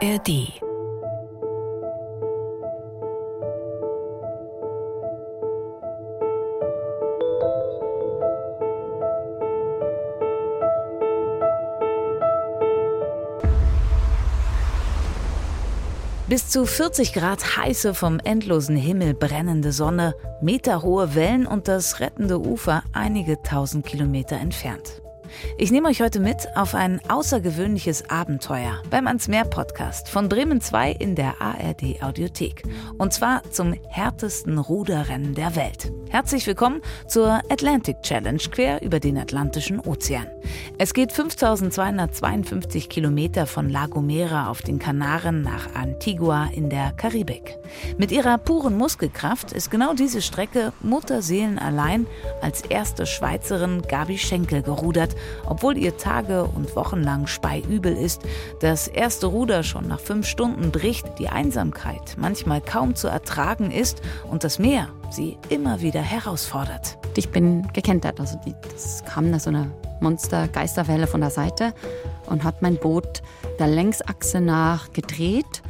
ARD Bis zu 40 Grad heiße, vom endlosen Himmel brennende Sonne, meterhohe Wellen und das rettende Ufer einige tausend Kilometer entfernt. Ich nehme euch heute mit auf ein außergewöhnliches Abenteuer beim Ans Meer Podcast von Bremen 2 in der ARD Audiothek. Und zwar zum härtesten Ruderrennen der Welt. Herzlich willkommen zur Atlantic Challenge quer über den Atlantischen Ozean. Es geht 5252 Kilometer von La Gomera auf den Kanaren nach Antigua in der Karibik. Mit ihrer puren Muskelkraft ist genau diese Strecke Mutterseelen allein als erste Schweizerin Gabi Schenkel gerudert, obwohl ihr Tage- und Wochenlang speiübel ist, das erste Ruder schon nach fünf Stunden bricht, die Einsamkeit manchmal kaum zu ertragen ist und das Meer sie immer wieder herausfordert. Ich bin gekentert, also die, das kam da so eine Monster-Geisterwelle von der Seite und hat mein Boot der Längsachse nach gedreht.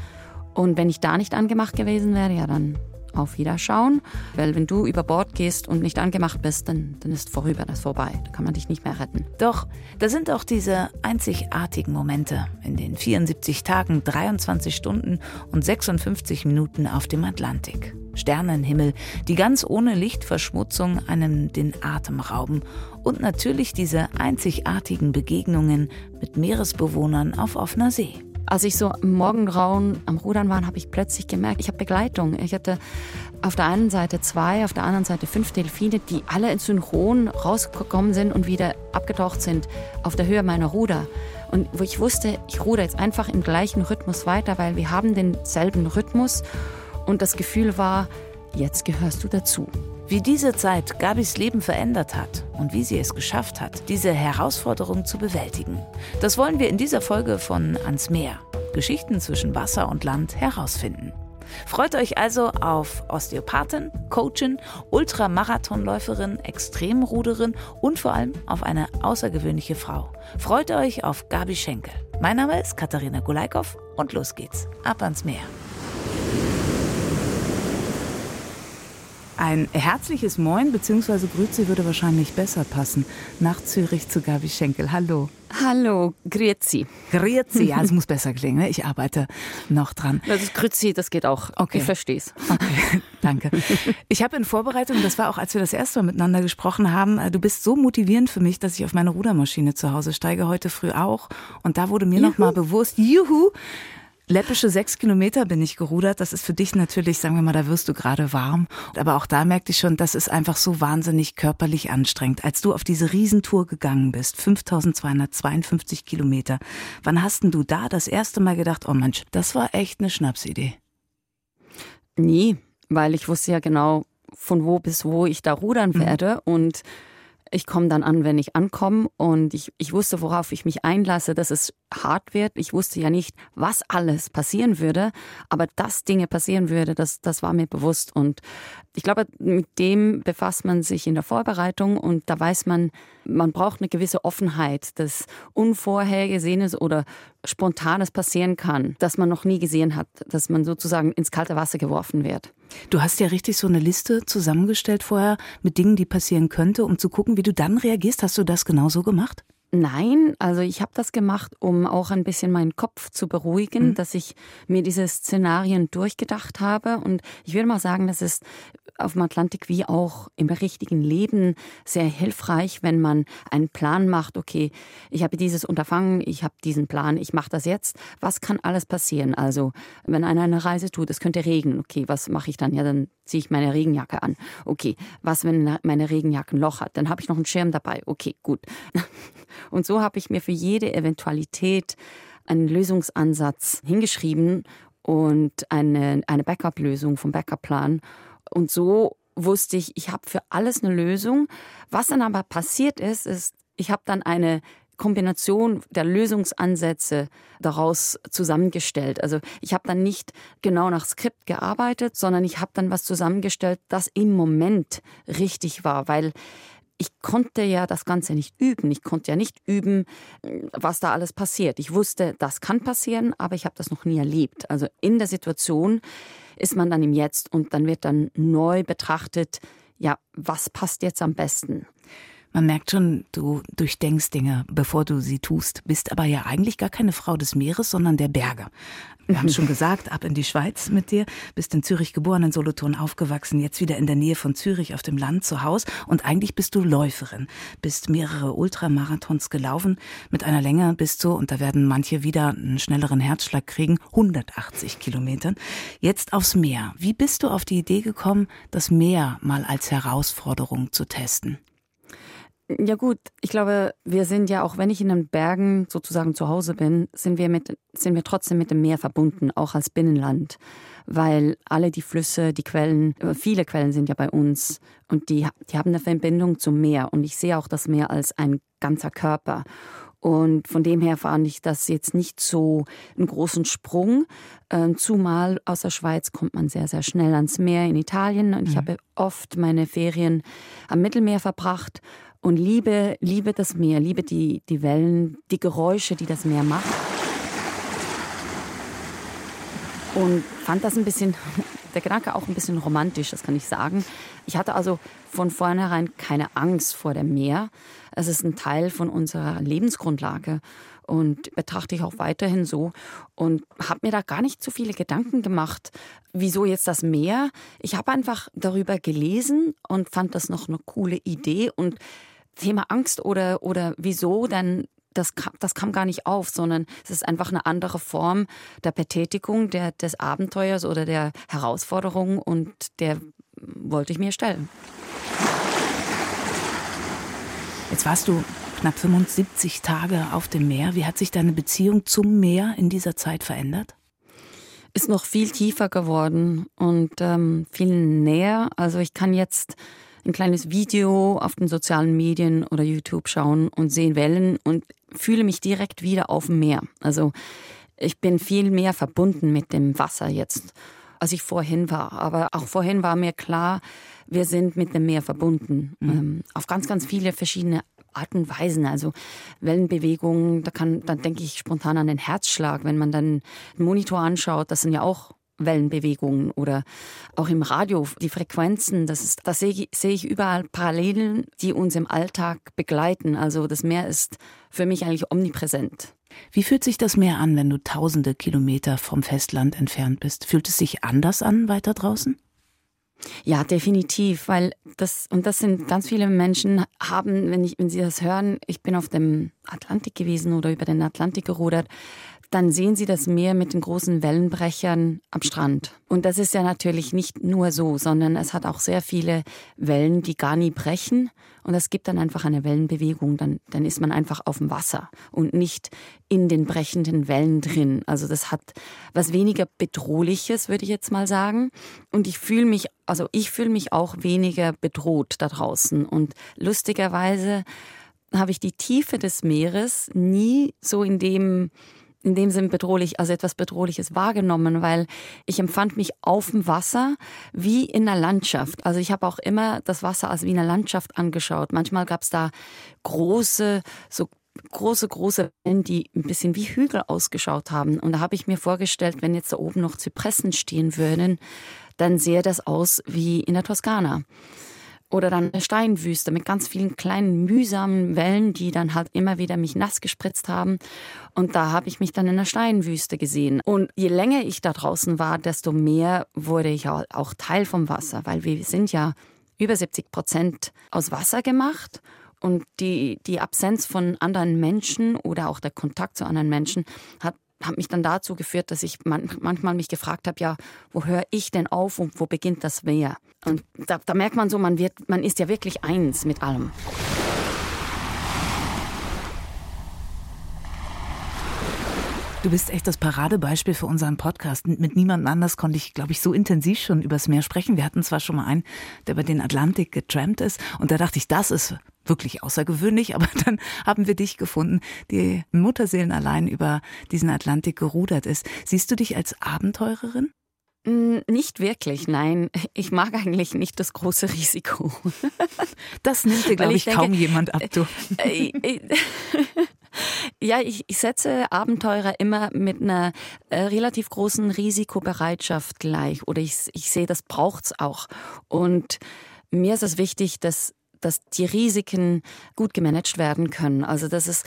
Und wenn ich da nicht angemacht gewesen wäre, ja, dann auf Wiederschauen. Weil wenn du über Bord gehst und nicht angemacht bist, dann, dann ist vorüber, das vorbei. Da kann man dich nicht mehr retten. Doch, da sind auch diese einzigartigen Momente in den 74 Tagen, 23 Stunden und 56 Minuten auf dem Atlantik. Sternenhimmel, die ganz ohne Lichtverschmutzung einem den Atem rauben und natürlich diese einzigartigen Begegnungen mit Meeresbewohnern auf offener See. Als ich so im Morgengrauen am Rudern war, habe ich plötzlich gemerkt, ich habe Begleitung. Ich hatte auf der einen Seite zwei, auf der anderen Seite fünf Delfine, die alle in Synchron rausgekommen sind und wieder abgetaucht sind auf der Höhe meiner Ruder. Und wo ich wusste, ich ruder jetzt einfach im gleichen Rhythmus weiter, weil wir haben denselben Rhythmus. Und das Gefühl war, jetzt gehörst du dazu. Wie diese Zeit Gabis Leben verändert hat und wie sie es geschafft hat, diese Herausforderung zu bewältigen. Das wollen wir in dieser Folge von Ans Meer. Geschichten zwischen Wasser und Land herausfinden. Freut euch also auf Osteopathin, Coachin, Ultramarathonläuferin, Extremruderin und vor allem auf eine außergewöhnliche Frau. Freut euch auf Gabi Schenkel. Mein Name ist Katharina Gulaikow und los geht's. Ab ans Meer. Ein herzliches Moin bzw. Grüße würde wahrscheinlich besser passen. Nach Zürich zu Gabi Schenkel. Hallo. Hallo, Grüezi. Grüezi, ja, es muss besser klingen. Ne? Ich arbeite noch dran. Das ist Grüezi, das geht auch. Okay. Ich verstehe es. Okay, danke. Ich habe in Vorbereitung, das war auch, als wir das erste Mal miteinander gesprochen haben, äh, du bist so motivierend für mich, dass ich auf meine Rudermaschine zu Hause steige, heute früh auch. Und da wurde mir nochmal bewusst, juhu, Läppische sechs Kilometer bin ich gerudert. Das ist für dich natürlich, sagen wir mal, da wirst du gerade warm. Aber auch da merkte ich schon, das ist einfach so wahnsinnig körperlich anstrengend. Als du auf diese Riesentour gegangen bist, 5252 Kilometer, wann hast denn du da das erste Mal gedacht, oh Mensch, das war echt eine Schnapsidee? Nie, weil ich wusste ja genau, von wo bis wo ich da rudern mhm. werde. Und ich komme dann an, wenn ich ankomme und ich, ich wusste, worauf ich mich einlasse, dass es hart wird. Ich wusste ja nicht, was alles passieren würde, aber dass Dinge passieren würde, das, das war mir bewusst. Und ich glaube, mit dem befasst man sich in der Vorbereitung und da weiß man, man braucht eine gewisse Offenheit, dass Unvorhergesehenes oder Spontanes passieren kann, das man noch nie gesehen hat, dass man sozusagen ins kalte Wasser geworfen wird. Du hast ja richtig so eine Liste zusammengestellt vorher mit Dingen, die passieren könnte, um zu gucken, wie du dann reagierst. Hast du das genauso gemacht? Nein, also ich habe das gemacht, um auch ein bisschen meinen Kopf zu beruhigen, mhm. dass ich mir diese Szenarien durchgedacht habe. Und ich würde mal sagen, das ist auf dem Atlantik wie auch im richtigen Leben sehr hilfreich, wenn man einen Plan macht. Okay, ich habe dieses Unterfangen, ich habe diesen Plan, ich mache das jetzt. Was kann alles passieren? Also, wenn einer eine Reise tut, es könnte regnen. Okay, was mache ich dann? Ja, dann ziehe ich meine Regenjacke an. Okay, was, wenn meine Regenjacke ein Loch hat? Dann habe ich noch einen Schirm dabei. Okay, gut. Und so habe ich mir für jede Eventualität einen Lösungsansatz hingeschrieben und eine, eine Backup-Lösung vom Backup-Plan. Und so wusste ich, ich habe für alles eine Lösung. Was dann aber passiert ist, ist, ich habe dann eine Kombination der Lösungsansätze daraus zusammengestellt. Also ich habe dann nicht genau nach Skript gearbeitet, sondern ich habe dann was zusammengestellt, das im Moment richtig war, weil ich konnte ja das Ganze nicht üben. Ich konnte ja nicht üben, was da alles passiert. Ich wusste, das kann passieren, aber ich habe das noch nie erlebt. Also in der Situation ist man dann im Jetzt und dann wird dann neu betrachtet, ja, was passt jetzt am besten? Man merkt schon, du durchdenkst Dinge, bevor du sie tust, bist aber ja eigentlich gar keine Frau des Meeres, sondern der Berge. Wir haben schon gesagt, ab in die Schweiz mit dir, bist in Zürich geboren, in Solothurn aufgewachsen, jetzt wieder in der Nähe von Zürich auf dem Land zu Hause und eigentlich bist du Läuferin, bist mehrere Ultramarathons gelaufen mit einer Länge bis zu, und da werden manche wieder einen schnelleren Herzschlag kriegen, 180 Kilometern. Jetzt aufs Meer. Wie bist du auf die Idee gekommen, das Meer mal als Herausforderung zu testen? Ja gut, ich glaube, wir sind ja auch, wenn ich in den Bergen sozusagen zu Hause bin, sind wir mit, sind wir trotzdem mit dem Meer verbunden, auch als Binnenland, weil alle die Flüsse, die Quellen, äh, viele Quellen sind ja bei uns und die, die haben eine Verbindung zum Meer und ich sehe auch das Meer als ein ganzer Körper. Und von dem her fand ich das jetzt nicht so einen großen Sprung. Ähm, zumal aus der Schweiz kommt man sehr, sehr schnell ans Meer in Italien. Und ich mhm. habe oft meine Ferien am Mittelmeer verbracht und liebe, liebe das Meer, liebe die, die Wellen, die Geräusche, die das Meer macht. Und fand das ein bisschen, der Gedanke auch ein bisschen romantisch, das kann ich sagen. Ich hatte also von vornherein keine Angst vor dem Meer. Es ist ein Teil von unserer Lebensgrundlage und betrachte ich auch weiterhin so und habe mir da gar nicht so viele Gedanken gemacht, wieso jetzt das Meer. Ich habe einfach darüber gelesen und fand das noch eine coole Idee und Thema Angst oder, oder wieso, dann das, das kam gar nicht auf, sondern es ist einfach eine andere Form der Betätigung, der, des Abenteuers oder der Herausforderung und der wollte ich mir stellen. Jetzt warst du knapp 75 Tage auf dem Meer. Wie hat sich deine Beziehung zum Meer in dieser Zeit verändert? Ist noch viel tiefer geworden und ähm, viel näher. Also ich kann jetzt ein kleines Video auf den sozialen Medien oder YouTube schauen und sehe Wellen und fühle mich direkt wieder auf dem Meer. Also ich bin viel mehr verbunden mit dem Wasser jetzt, als ich vorhin war. Aber auch vorhin war mir klar, wir sind mit dem Meer verbunden. Mhm. Ähm, auf ganz, ganz viele verschiedene Arten und Weisen. Also Wellenbewegungen, da kann, dann denke ich spontan an den Herzschlag, wenn man dann einen Monitor anschaut, das sind ja auch Wellenbewegungen oder auch im Radio die Frequenzen, das ist, da sehe sehe ich überall Parallelen, die uns im Alltag begleiten. Also das Meer ist für mich eigentlich omnipräsent. Wie fühlt sich das Meer an, wenn du tausende Kilometer vom Festland entfernt bist? Fühlt es sich anders an weiter draußen? Ja, definitiv, weil das, und das sind ganz viele Menschen haben, wenn ich, wenn sie das hören, ich bin auf dem Atlantik gewesen oder über den Atlantik gerudert, dann sehen Sie das Meer mit den großen Wellenbrechern am Strand. Und das ist ja natürlich nicht nur so, sondern es hat auch sehr viele Wellen, die gar nie brechen. Und es gibt dann einfach eine Wellenbewegung. Dann, dann ist man einfach auf dem Wasser und nicht in den brechenden Wellen drin. Also das hat was weniger Bedrohliches, würde ich jetzt mal sagen. Und ich fühle mich, also ich fühle mich auch weniger bedroht da draußen. Und lustigerweise habe ich die Tiefe des Meeres nie so in dem in dem Sinn bedrohlich, also etwas Bedrohliches wahrgenommen, weil ich empfand mich auf dem Wasser wie in einer Landschaft. Also ich habe auch immer das Wasser als wie eine Landschaft angeschaut. Manchmal gab es da große, so große, große Wellen, die ein bisschen wie Hügel ausgeschaut haben. Und da habe ich mir vorgestellt, wenn jetzt da oben noch Zypressen stehen würden, dann sähe das aus wie in der Toskana. Oder dann eine Steinwüste mit ganz vielen kleinen mühsamen Wellen, die dann halt immer wieder mich nass gespritzt haben. Und da habe ich mich dann in der Steinwüste gesehen. Und je länger ich da draußen war, desto mehr wurde ich auch Teil vom Wasser, weil wir sind ja über 70 Prozent aus Wasser gemacht. Und die, die Absenz von anderen Menschen oder auch der Kontakt zu anderen Menschen hat hat mich dann dazu geführt, dass ich man, manchmal mich gefragt habe, ja, wo höre ich denn auf und wo beginnt das Wer? Und da, da merkt man so, man wird, man ist ja wirklich eins mit allem. Du bist echt das Paradebeispiel für unseren Podcast. Mit niemandem anders konnte ich, glaube ich, so intensiv schon übers Meer sprechen. Wir hatten zwar schon mal einen, der über den Atlantik getrampt ist, und da dachte ich, das ist wirklich außergewöhnlich, aber dann haben wir dich gefunden, die Mutterseelen allein über diesen Atlantik gerudert ist. Siehst du dich als Abenteurerin? Nicht wirklich, nein. Ich mag eigentlich nicht das große Risiko. Das nimmt dir, glaube ich, ich denke, kaum jemand ab, du. Ja, ich, ich, setze Abenteurer immer mit einer äh, relativ großen Risikobereitschaft gleich. Oder ich, ich sehe, das braucht's auch. Und mir ist es wichtig, dass, dass die Risiken gut gemanagt werden können. Also, dass es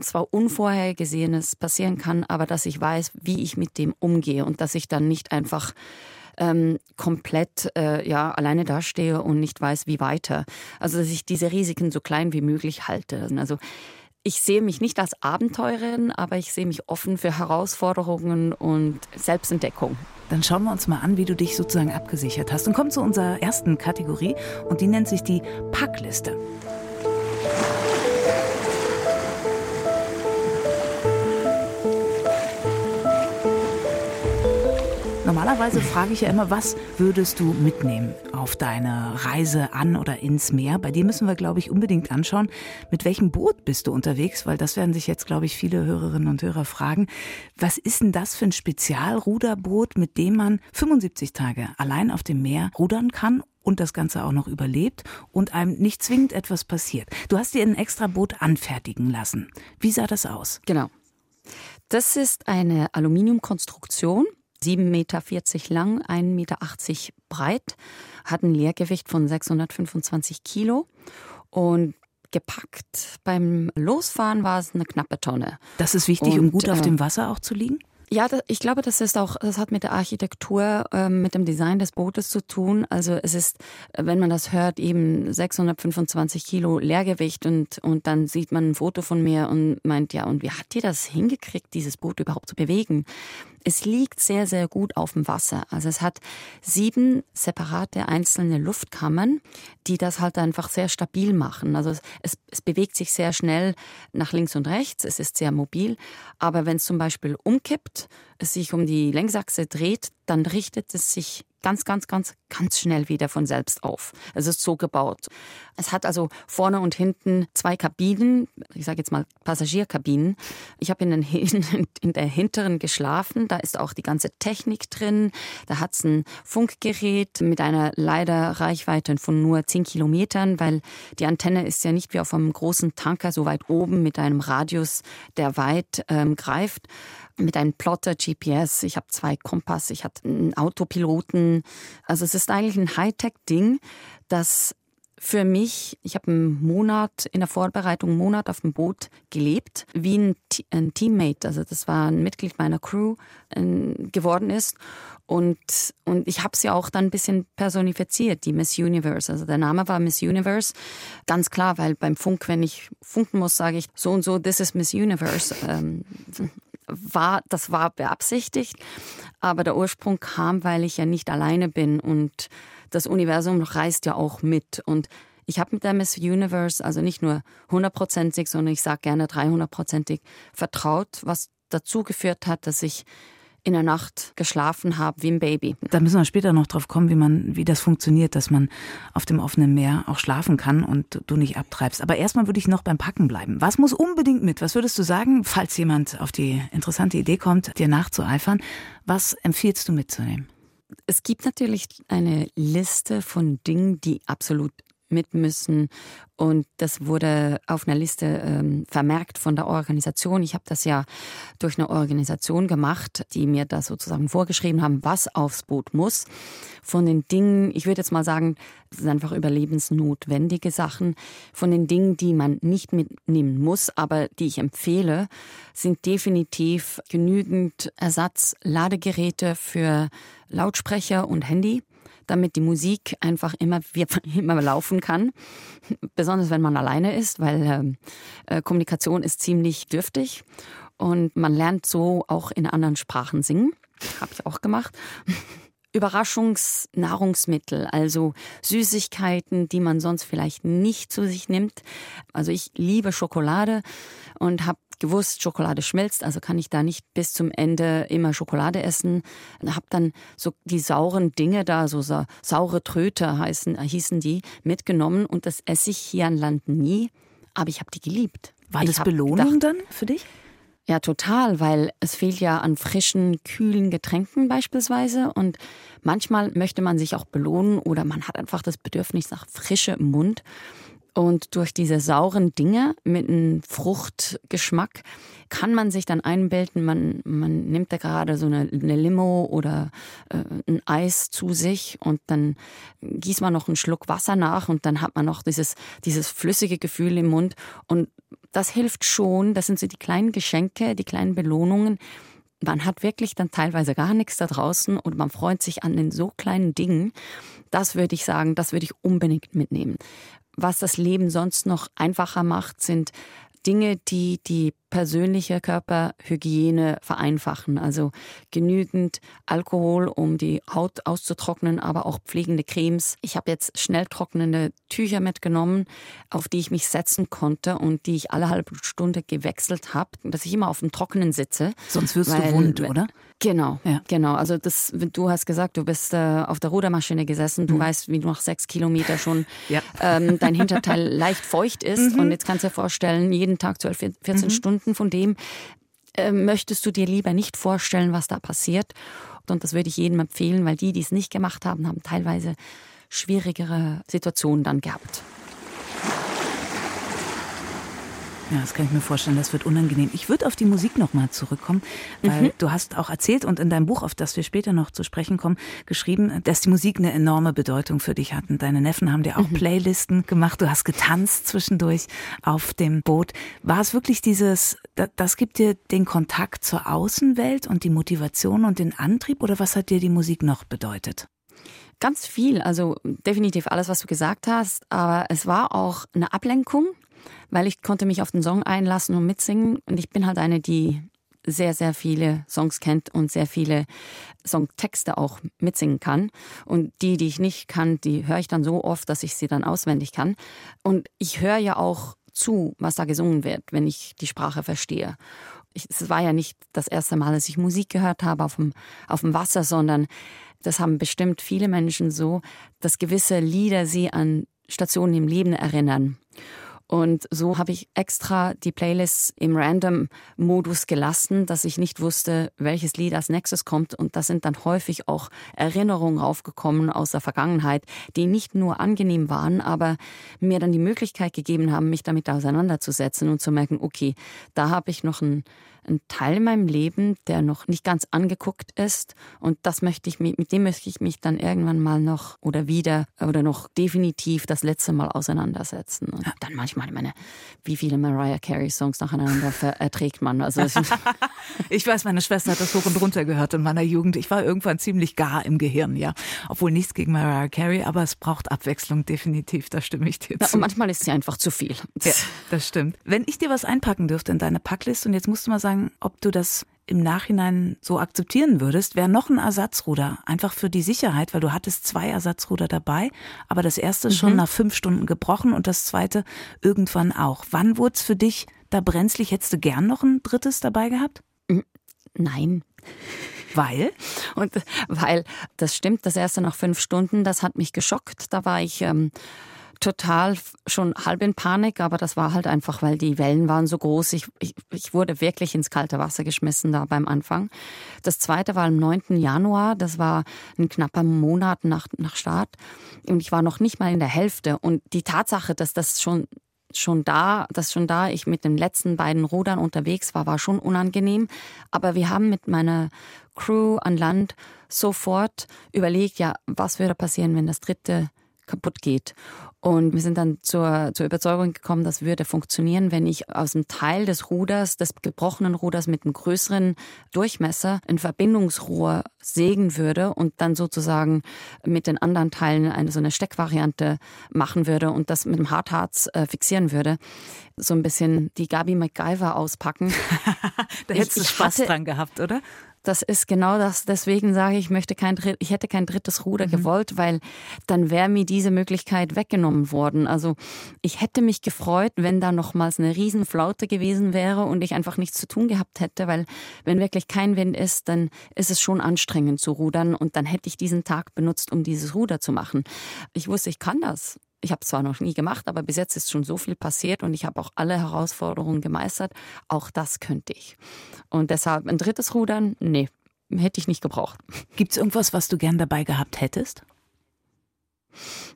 zwar Unvorhergesehenes passieren kann, aber dass ich weiß, wie ich mit dem umgehe und dass ich dann nicht einfach ähm, komplett äh, ja, alleine dastehe und nicht weiß, wie weiter. Also dass ich diese Risiken so klein wie möglich halte. Also ich sehe mich nicht als Abenteurerin, aber ich sehe mich offen für Herausforderungen und Selbstentdeckung. Dann schauen wir uns mal an, wie du dich sozusagen abgesichert hast und kommen zu unserer ersten Kategorie und die nennt sich die Packliste. Normalerweise frage ich ja immer, was würdest du mitnehmen auf deine Reise an oder ins Meer? Bei dir müssen wir, glaube ich, unbedingt anschauen, mit welchem Boot bist du unterwegs, weil das werden sich jetzt, glaube ich, viele Hörerinnen und Hörer fragen. Was ist denn das für ein Spezialruderboot, mit dem man 75 Tage allein auf dem Meer rudern kann und das Ganze auch noch überlebt und einem nicht zwingend etwas passiert. Du hast dir ein extra Boot anfertigen lassen. Wie sah das aus? Genau. Das ist eine Aluminiumkonstruktion 7,40 Meter lang, 1,80 Meter breit, hat ein Leergewicht von 625 Kilo und gepackt beim Losfahren war es eine knappe Tonne. Das ist wichtig, und, um gut auf äh, dem Wasser auch zu liegen? Ja, ich glaube, das ist auch, das hat mit der Architektur, ähm, mit dem Design des Bootes zu tun. Also es ist, wenn man das hört, eben 625 Kilo Leergewicht und, und dann sieht man ein Foto von mir und meint, ja, und wie hat die das hingekriegt, dieses Boot überhaupt zu bewegen? Es liegt sehr, sehr gut auf dem Wasser. Also es hat sieben separate einzelne Luftkammern, die das halt einfach sehr stabil machen. Also es, es, bewegt sich sehr schnell nach links und rechts. Es ist sehr mobil. Aber wenn es zum Beispiel umkippt, es sich um die Längsachse dreht, dann richtet es sich ganz, ganz, ganz, ganz schnell wieder von selbst auf. Es ist so gebaut. Es hat also vorne und hinten zwei Kabinen, ich sage jetzt mal Passagierkabinen. Ich habe in, in, der hinteren geschlafen, da ist auch die ganze Technik drin. Da hat es ein Funkgerät mit einer leider Reichweite von nur 10 Kilometern, weil die Antenne ist ja nicht wie auf einem großen Tanker so weit oben mit einem Radius, der weit ähm, greift mit einem Plotter GPS, ich habe zwei Kompass, ich hatte einen Autopiloten. Also es ist eigentlich ein Hightech-Ding, das für mich, ich habe einen Monat in der Vorbereitung, einen Monat auf dem Boot gelebt, wie ein, ein Teammate, also das war ein Mitglied meiner Crew äh, geworden ist. Und, und ich habe sie auch dann ein bisschen personifiziert, die Miss Universe. Also der Name war Miss Universe. Ganz klar, weil beim Funk, wenn ich funken muss, sage ich so und so, this is Miss Universe. Ähm, war, das war beabsichtigt, aber der Ursprung kam, weil ich ja nicht alleine bin und das Universum reist ja auch mit. Und ich habe mit der Miss Universe also nicht nur hundertprozentig, sondern ich sage gerne dreihundertprozentig vertraut, was dazu geführt hat, dass ich in der Nacht geschlafen habe wie ein Baby. Da müssen wir später noch drauf kommen, wie man, wie das funktioniert, dass man auf dem offenen Meer auch schlafen kann und du nicht abtreibst. Aber erstmal würde ich noch beim Packen bleiben. Was muss unbedingt mit? Was würdest du sagen, falls jemand auf die interessante Idee kommt, dir nachzueifern? Was empfiehlst du mitzunehmen? Es gibt natürlich eine Liste von Dingen, die absolut mit müssen. Und das wurde auf einer Liste ähm, vermerkt von der Organisation. Ich habe das ja durch eine Organisation gemacht, die mir da sozusagen vorgeschrieben haben, was aufs Boot muss. Von den Dingen, ich würde jetzt mal sagen, das sind einfach überlebensnotwendige Sachen. Von den Dingen, die man nicht mitnehmen muss, aber die ich empfehle, sind definitiv genügend Ersatzladegeräte für Lautsprecher und Handy damit die Musik einfach immer, immer laufen kann. Besonders wenn man alleine ist, weil ähm, äh, Kommunikation ist ziemlich dürftig und man lernt so auch in anderen Sprachen singen. Habe ich auch gemacht. Überraschungsnahrungsmittel, also Süßigkeiten, die man sonst vielleicht nicht zu sich nimmt. Also ich liebe Schokolade und habe gewusst, Schokolade schmilzt, also kann ich da nicht bis zum Ende immer Schokolade essen. Habe dann so die sauren Dinge da, so saure Tröte heißen, hießen die, mitgenommen und das esse ich hier an Land nie, aber ich habe die geliebt. War das Belohnung gedacht, dann für dich? Ja, total, weil es fehlt ja an frischen, kühlen Getränken beispielsweise und manchmal möchte man sich auch belohnen oder man hat einfach das Bedürfnis nach Frische im Mund. Und durch diese sauren Dinge mit einem Fruchtgeschmack kann man sich dann einbilden, man, man nimmt da gerade so eine, eine Limo oder äh, ein Eis zu sich und dann gießt man noch einen Schluck Wasser nach und dann hat man noch dieses, dieses flüssige Gefühl im Mund. Und das hilft schon. Das sind so die kleinen Geschenke, die kleinen Belohnungen. Man hat wirklich dann teilweise gar nichts da draußen und man freut sich an den so kleinen Dingen. Das würde ich sagen, das würde ich unbedingt mitnehmen. Was das Leben sonst noch einfacher macht, sind Dinge, die die persönliche Körperhygiene vereinfachen. Also genügend Alkohol, um die Haut auszutrocknen, aber auch pflegende Cremes. Ich habe jetzt schnell trocknende Tücher mitgenommen, auf die ich mich setzen konnte und die ich alle halbe Stunde gewechselt habe, dass ich immer auf dem Trockenen sitze. Sonst wirst weil, du wund, oder? Genau, ja. genau. Also das, du hast gesagt, du bist äh, auf der Rudermaschine gesessen. Du mhm. weißt, wie du nach sechs Kilometer schon ja. ähm, dein Hinterteil leicht feucht ist. Mhm. Und jetzt kannst du dir vorstellen, jeden Tag 12, 14 mhm. Stunden von dem äh, möchtest du dir lieber nicht vorstellen, was da passiert. Und das würde ich jedem empfehlen, weil die, die es nicht gemacht haben, haben teilweise schwierigere Situationen dann gehabt. Ja, das kann ich mir vorstellen, das wird unangenehm. Ich würde auf die Musik nochmal zurückkommen, weil mhm. du hast auch erzählt und in deinem Buch, auf das wir später noch zu sprechen kommen, geschrieben, dass die Musik eine enorme Bedeutung für dich hat. Und deine Neffen haben dir auch mhm. Playlisten gemacht, du hast getanzt zwischendurch auf dem Boot. War es wirklich dieses, das gibt dir den Kontakt zur Außenwelt und die Motivation und den Antrieb oder was hat dir die Musik noch bedeutet? Ganz viel, also definitiv alles, was du gesagt hast, aber es war auch eine Ablenkung weil ich konnte mich auf den Song einlassen und mitsingen. Und ich bin halt eine, die sehr, sehr viele Songs kennt und sehr viele Songtexte auch mitsingen kann. Und die, die ich nicht kann, die höre ich dann so oft, dass ich sie dann auswendig kann. Und ich höre ja auch zu, was da gesungen wird, wenn ich die Sprache verstehe. es war ja nicht das erste Mal, dass ich Musik gehört habe auf dem, auf dem Wasser, sondern das haben bestimmt viele Menschen so, dass gewisse Lieder sie an Stationen im Leben erinnern. Und so habe ich extra die Playlists im Random-Modus gelassen, dass ich nicht wusste, welches Lied als nächstes kommt. Und da sind dann häufig auch Erinnerungen aufgekommen aus der Vergangenheit, die nicht nur angenehm waren, aber mir dann die Möglichkeit gegeben haben, mich damit auseinanderzusetzen und zu merken, okay, da habe ich noch ein ein Teil in meinem Leben, der noch nicht ganz angeguckt ist. Und das möchte ich, mit dem möchte ich mich dann irgendwann mal noch oder wieder oder noch definitiv das letzte Mal auseinandersetzen. Und dann manchmal, ich meine, wie viele Mariah Carey Songs nacheinander erträgt man? Also ich weiß, meine Schwester hat das hoch und runter gehört in meiner Jugend. Ich war irgendwann ziemlich gar im Gehirn, ja. Obwohl nichts gegen Mariah Carey, aber es braucht Abwechslung definitiv, da stimme ich dir Na, zu. Und manchmal ist sie einfach zu viel. Ja, das stimmt. Wenn ich dir was einpacken dürfte in deine Packliste und jetzt musst du mal sagen, sagen, ob du das im Nachhinein so akzeptieren würdest, wäre noch ein Ersatzruder. Einfach für die Sicherheit, weil du hattest zwei Ersatzruder dabei, aber das erste mhm. schon nach fünf Stunden gebrochen und das zweite irgendwann auch. Wann wurde es für dich da brenzlig? Hättest du gern noch ein drittes dabei gehabt? Nein. Weil? Und weil, das stimmt, das erste nach fünf Stunden, das hat mich geschockt. Da war ich ähm, total schon halb in Panik, aber das war halt einfach, weil die Wellen waren so groß. Ich, ich, ich wurde wirklich ins kalte Wasser geschmissen da beim Anfang. Das zweite war am 9. Januar, das war ein knapper Monat nach, nach Start. Und ich war noch nicht mal in der Hälfte. Und die Tatsache, dass das schon schon da, dass schon da ich mit den letzten beiden Rudern unterwegs war, war schon unangenehm. Aber wir haben mit meiner Crew an Land sofort überlegt, ja, was würde passieren, wenn das dritte kaputt geht. Und wir sind dann zur, zur Überzeugung gekommen, das würde funktionieren, wenn ich aus dem Teil des Ruders, des gebrochenen Ruders mit einem größeren Durchmesser ein Verbindungsrohr sägen würde und dann sozusagen mit den anderen Teilen eine so eine Steckvariante machen würde und das mit dem Hartharz äh, fixieren würde. So ein bisschen die Gabi MacGyver auspacken. da hättest du Spaß hatte, dran gehabt, oder? Das ist genau das. Deswegen sage ich, ich möchte kein, ich hätte kein drittes Ruder mhm. gewollt, weil dann wäre mir diese Möglichkeit weggenommen worden. Also ich hätte mich gefreut, wenn da nochmals eine Riesenflaute gewesen wäre und ich einfach nichts zu tun gehabt hätte, weil wenn wirklich kein Wind ist, dann ist es schon anstrengend zu rudern und dann hätte ich diesen Tag benutzt, um dieses Ruder zu machen. Ich wusste, ich kann das. Ich habe es zwar noch nie gemacht, aber bis jetzt ist schon so viel passiert und ich habe auch alle Herausforderungen gemeistert. Auch das könnte ich. Und deshalb ein drittes Rudern, nee, hätte ich nicht gebraucht. Gibt es irgendwas, was du gern dabei gehabt hättest?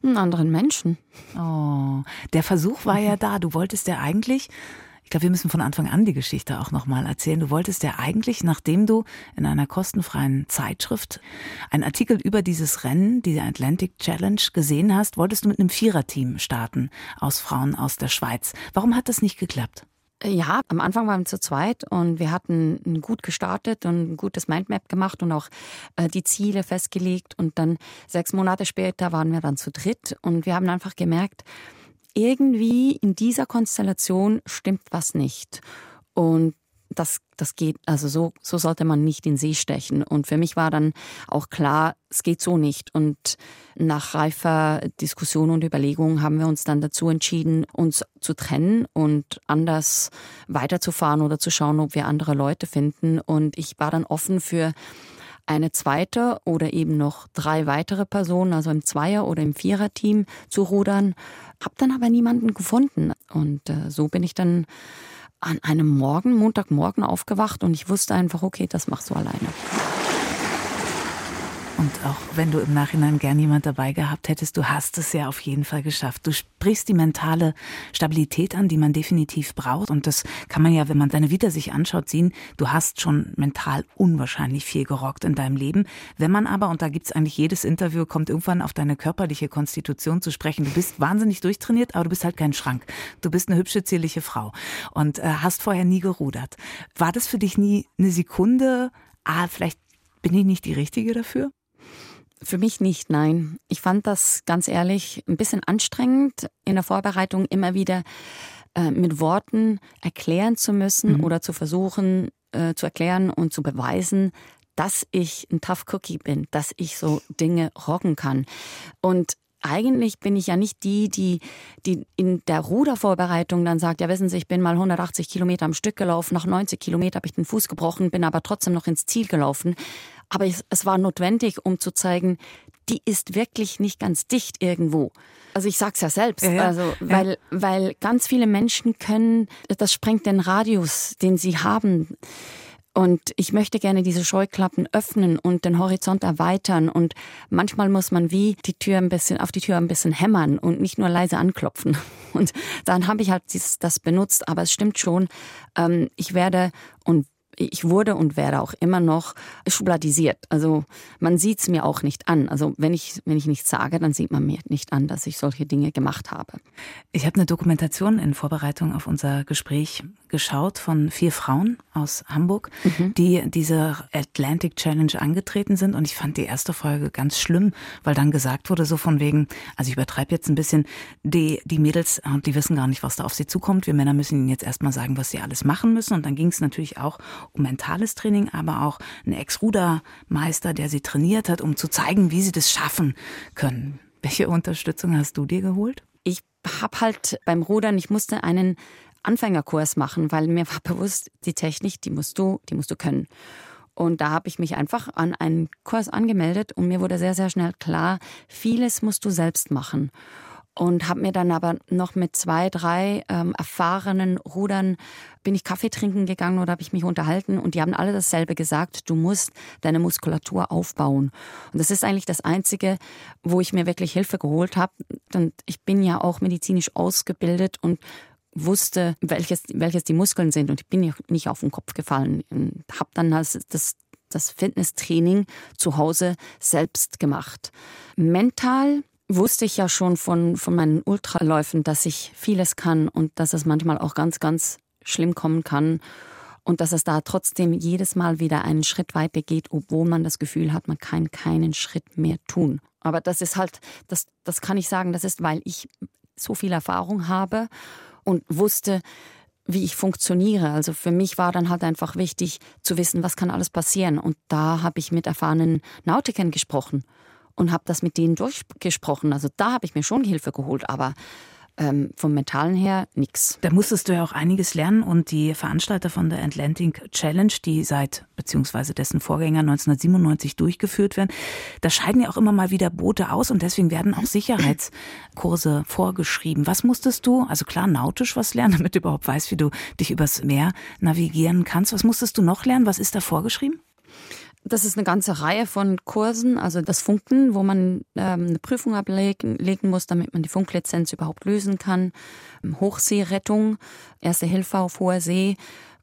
Einen anderen Menschen. Oh, der Versuch war ja da. Du wolltest ja eigentlich glaube, wir müssen von Anfang an die Geschichte auch nochmal erzählen. Du wolltest ja eigentlich, nachdem du in einer kostenfreien Zeitschrift einen Artikel über dieses Rennen, diese Atlantic Challenge gesehen hast, wolltest du mit einem Viererteam starten aus Frauen aus der Schweiz. Warum hat das nicht geklappt? Ja, am Anfang waren wir zu zweit und wir hatten gut gestartet und ein gutes Mindmap gemacht und auch äh, die Ziele festgelegt. Und dann sechs Monate später waren wir dann zu dritt und wir haben einfach gemerkt, irgendwie in dieser Konstellation stimmt was nicht. Und das, das geht, also so, so sollte man nicht in See stechen. Und für mich war dann auch klar, es geht so nicht. Und nach reifer Diskussion und Überlegung haben wir uns dann dazu entschieden, uns zu trennen und anders weiterzufahren oder zu schauen, ob wir andere Leute finden. Und ich war dann offen für eine zweite oder eben noch drei weitere Personen, also im Zweier- oder im Viererteam zu rudern. Hab dann aber niemanden gefunden. Und äh, so bin ich dann an einem Morgen, Montagmorgen aufgewacht und ich wusste einfach, okay, das machst du alleine. Und auch wenn du im Nachhinein gern jemand dabei gehabt hättest, du hast es ja auf jeden Fall geschafft. Du sprichst die mentale Stabilität an, die man definitiv braucht. Und das kann man ja, wenn man deine Vita sich anschaut, sehen. Du hast schon mental unwahrscheinlich viel gerockt in deinem Leben. Wenn man aber, und da gibt's eigentlich jedes Interview, kommt irgendwann auf deine körperliche Konstitution zu sprechen. Du bist wahnsinnig durchtrainiert, aber du bist halt kein Schrank. Du bist eine hübsche, zierliche Frau und äh, hast vorher nie gerudert. War das für dich nie eine Sekunde, ah, vielleicht bin ich nicht die Richtige dafür? Für mich nicht, nein. Ich fand das ganz ehrlich ein bisschen anstrengend, in der Vorbereitung immer wieder äh, mit Worten erklären zu müssen mhm. oder zu versuchen äh, zu erklären und zu beweisen, dass ich ein Tough Cookie bin, dass ich so Dinge rocken kann. Und eigentlich bin ich ja nicht die, die, die in der Rudervorbereitung dann sagt, ja wissen Sie, ich bin mal 180 Kilometer am Stück gelaufen, nach 90 Kilometer habe ich den Fuß gebrochen, bin aber trotzdem noch ins Ziel gelaufen. Aber es, es war notwendig, um zu zeigen, die ist wirklich nicht ganz dicht irgendwo. Also ich sag's ja selbst, ja, ja. also weil ja. weil ganz viele Menschen können, das sprengt den Radius, den sie haben. Und ich möchte gerne diese Scheuklappen öffnen und den Horizont erweitern. Und manchmal muss man wie die Tür ein bisschen, auf die Tür ein bisschen hämmern und nicht nur leise anklopfen. Und dann habe ich halt das benutzt. Aber es stimmt schon, ähm, ich werde und ich wurde und werde auch immer noch schubladisiert. Also man sieht es mir auch nicht an. Also wenn ich, wenn ich nichts sage, dann sieht man mir nicht an, dass ich solche Dinge gemacht habe. Ich habe eine Dokumentation in Vorbereitung auf unser Gespräch geschaut von vier Frauen aus Hamburg, mhm. die diese Atlantic Challenge angetreten sind. Und ich fand die erste Folge ganz schlimm, weil dann gesagt wurde, so von wegen, also ich übertreibe jetzt ein bisschen, die, die Mädels, äh, die wissen gar nicht, was da auf sie zukommt. Wir Männer müssen ihnen jetzt erstmal sagen, was sie alles machen müssen. Und dann ging es natürlich auch um mentales Training, aber auch ein Ex-Rudermeister, der sie trainiert hat, um zu zeigen, wie sie das schaffen können. Welche Unterstützung hast du dir geholt? Ich habe halt beim Rudern, ich musste einen Anfängerkurs machen, weil mir war bewusst, die Technik, die musst du, die musst du können. Und da habe ich mich einfach an einen Kurs angemeldet und mir wurde sehr, sehr schnell klar, vieles musst du selbst machen und habe mir dann aber noch mit zwei, drei ähm, erfahrenen Rudern bin ich Kaffee trinken gegangen oder habe ich mich unterhalten und die haben alle dasselbe gesagt, du musst deine Muskulatur aufbauen. Und das ist eigentlich das Einzige, wo ich mir wirklich Hilfe geholt habe. Und ich bin ja auch medizinisch ausgebildet und wusste, welches, welches die Muskeln sind und ich bin ja nicht auf den Kopf gefallen. Habe dann das, das, das Fitnesstraining zu Hause selbst gemacht. Mental wusste ich ja schon von, von meinen Ultraläufen, dass ich vieles kann und dass es manchmal auch ganz, ganz schlimm kommen kann und dass es da trotzdem jedes Mal wieder einen Schritt weiter geht, obwohl man das Gefühl hat, man kann keinen Schritt mehr tun. Aber das ist halt, das, das kann ich sagen, das ist, weil ich so viel Erfahrung habe und wusste, wie ich funktioniere. Also für mich war dann halt einfach wichtig zu wissen, was kann alles passieren. Und da habe ich mit erfahrenen Nautikern gesprochen und habe das mit denen durchgesprochen. Also da habe ich mir schon Hilfe geholt, aber ähm, vom Mentalen her nichts. Da musstest du ja auch einiges lernen und die Veranstalter von der Atlantic Challenge, die seit beziehungsweise dessen Vorgänger 1997 durchgeführt werden, da scheiden ja auch immer mal wieder Boote aus und deswegen werden auch Sicherheitskurse vorgeschrieben. Was musstest du, also klar nautisch was lernen, damit du überhaupt weißt, wie du dich übers Meer navigieren kannst. Was musstest du noch lernen? Was ist da vorgeschrieben? Das ist eine ganze Reihe von Kursen, also das Funken, wo man ähm, eine Prüfung ablegen muss, damit man die Funklizenz überhaupt lösen kann. Hochseerettung, Erste Hilfe auf hoher See,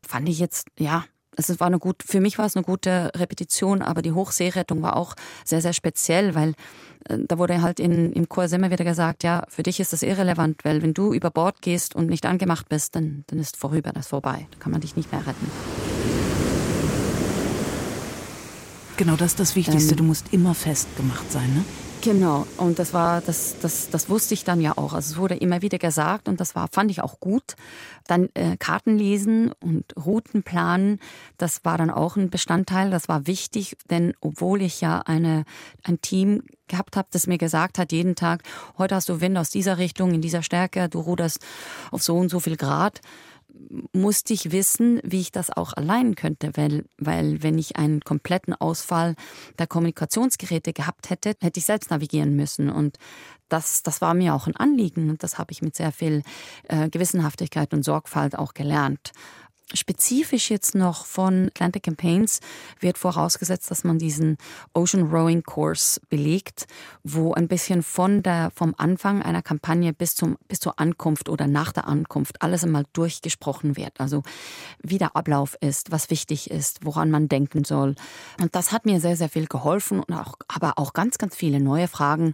fand ich jetzt, ja, es war eine gut, für mich war es eine gute Repetition, aber die Hochseerettung war auch sehr, sehr speziell, weil äh, da wurde halt in, im Kurs immer wieder gesagt, ja, für dich ist das irrelevant, weil wenn du über Bord gehst und nicht angemacht bist, dann, dann ist vorüber, das vorbei. Da kann man dich nicht mehr retten. Genau, das ist das Wichtigste. Ähm, du musst immer festgemacht sein, ne? Genau, und das war, das, das, das wusste ich dann ja auch. Also es wurde immer wieder gesagt und das war, fand ich auch gut. Dann äh, Karten lesen und Routen planen, das war dann auch ein Bestandteil, das war wichtig, denn obwohl ich ja eine, ein Team gehabt habe, das mir gesagt hat, jeden Tag, heute hast du Wind aus dieser Richtung, in dieser Stärke, du ruderst auf so und so viel Grad, musste ich wissen, wie ich das auch allein könnte, weil, weil wenn ich einen kompletten Ausfall der Kommunikationsgeräte gehabt hätte, hätte ich selbst navigieren müssen. Und das, das war mir auch ein Anliegen und das habe ich mit sehr viel äh, Gewissenhaftigkeit und Sorgfalt auch gelernt. Spezifisch jetzt noch von Atlantic Campaigns wird vorausgesetzt, dass man diesen Ocean Rowing Course belegt, wo ein bisschen von der, vom Anfang einer Kampagne bis zum, bis zur Ankunft oder nach der Ankunft alles einmal durchgesprochen wird. Also, wie der Ablauf ist, was wichtig ist, woran man denken soll. Und das hat mir sehr, sehr viel geholfen und auch, aber auch ganz, ganz viele neue Fragen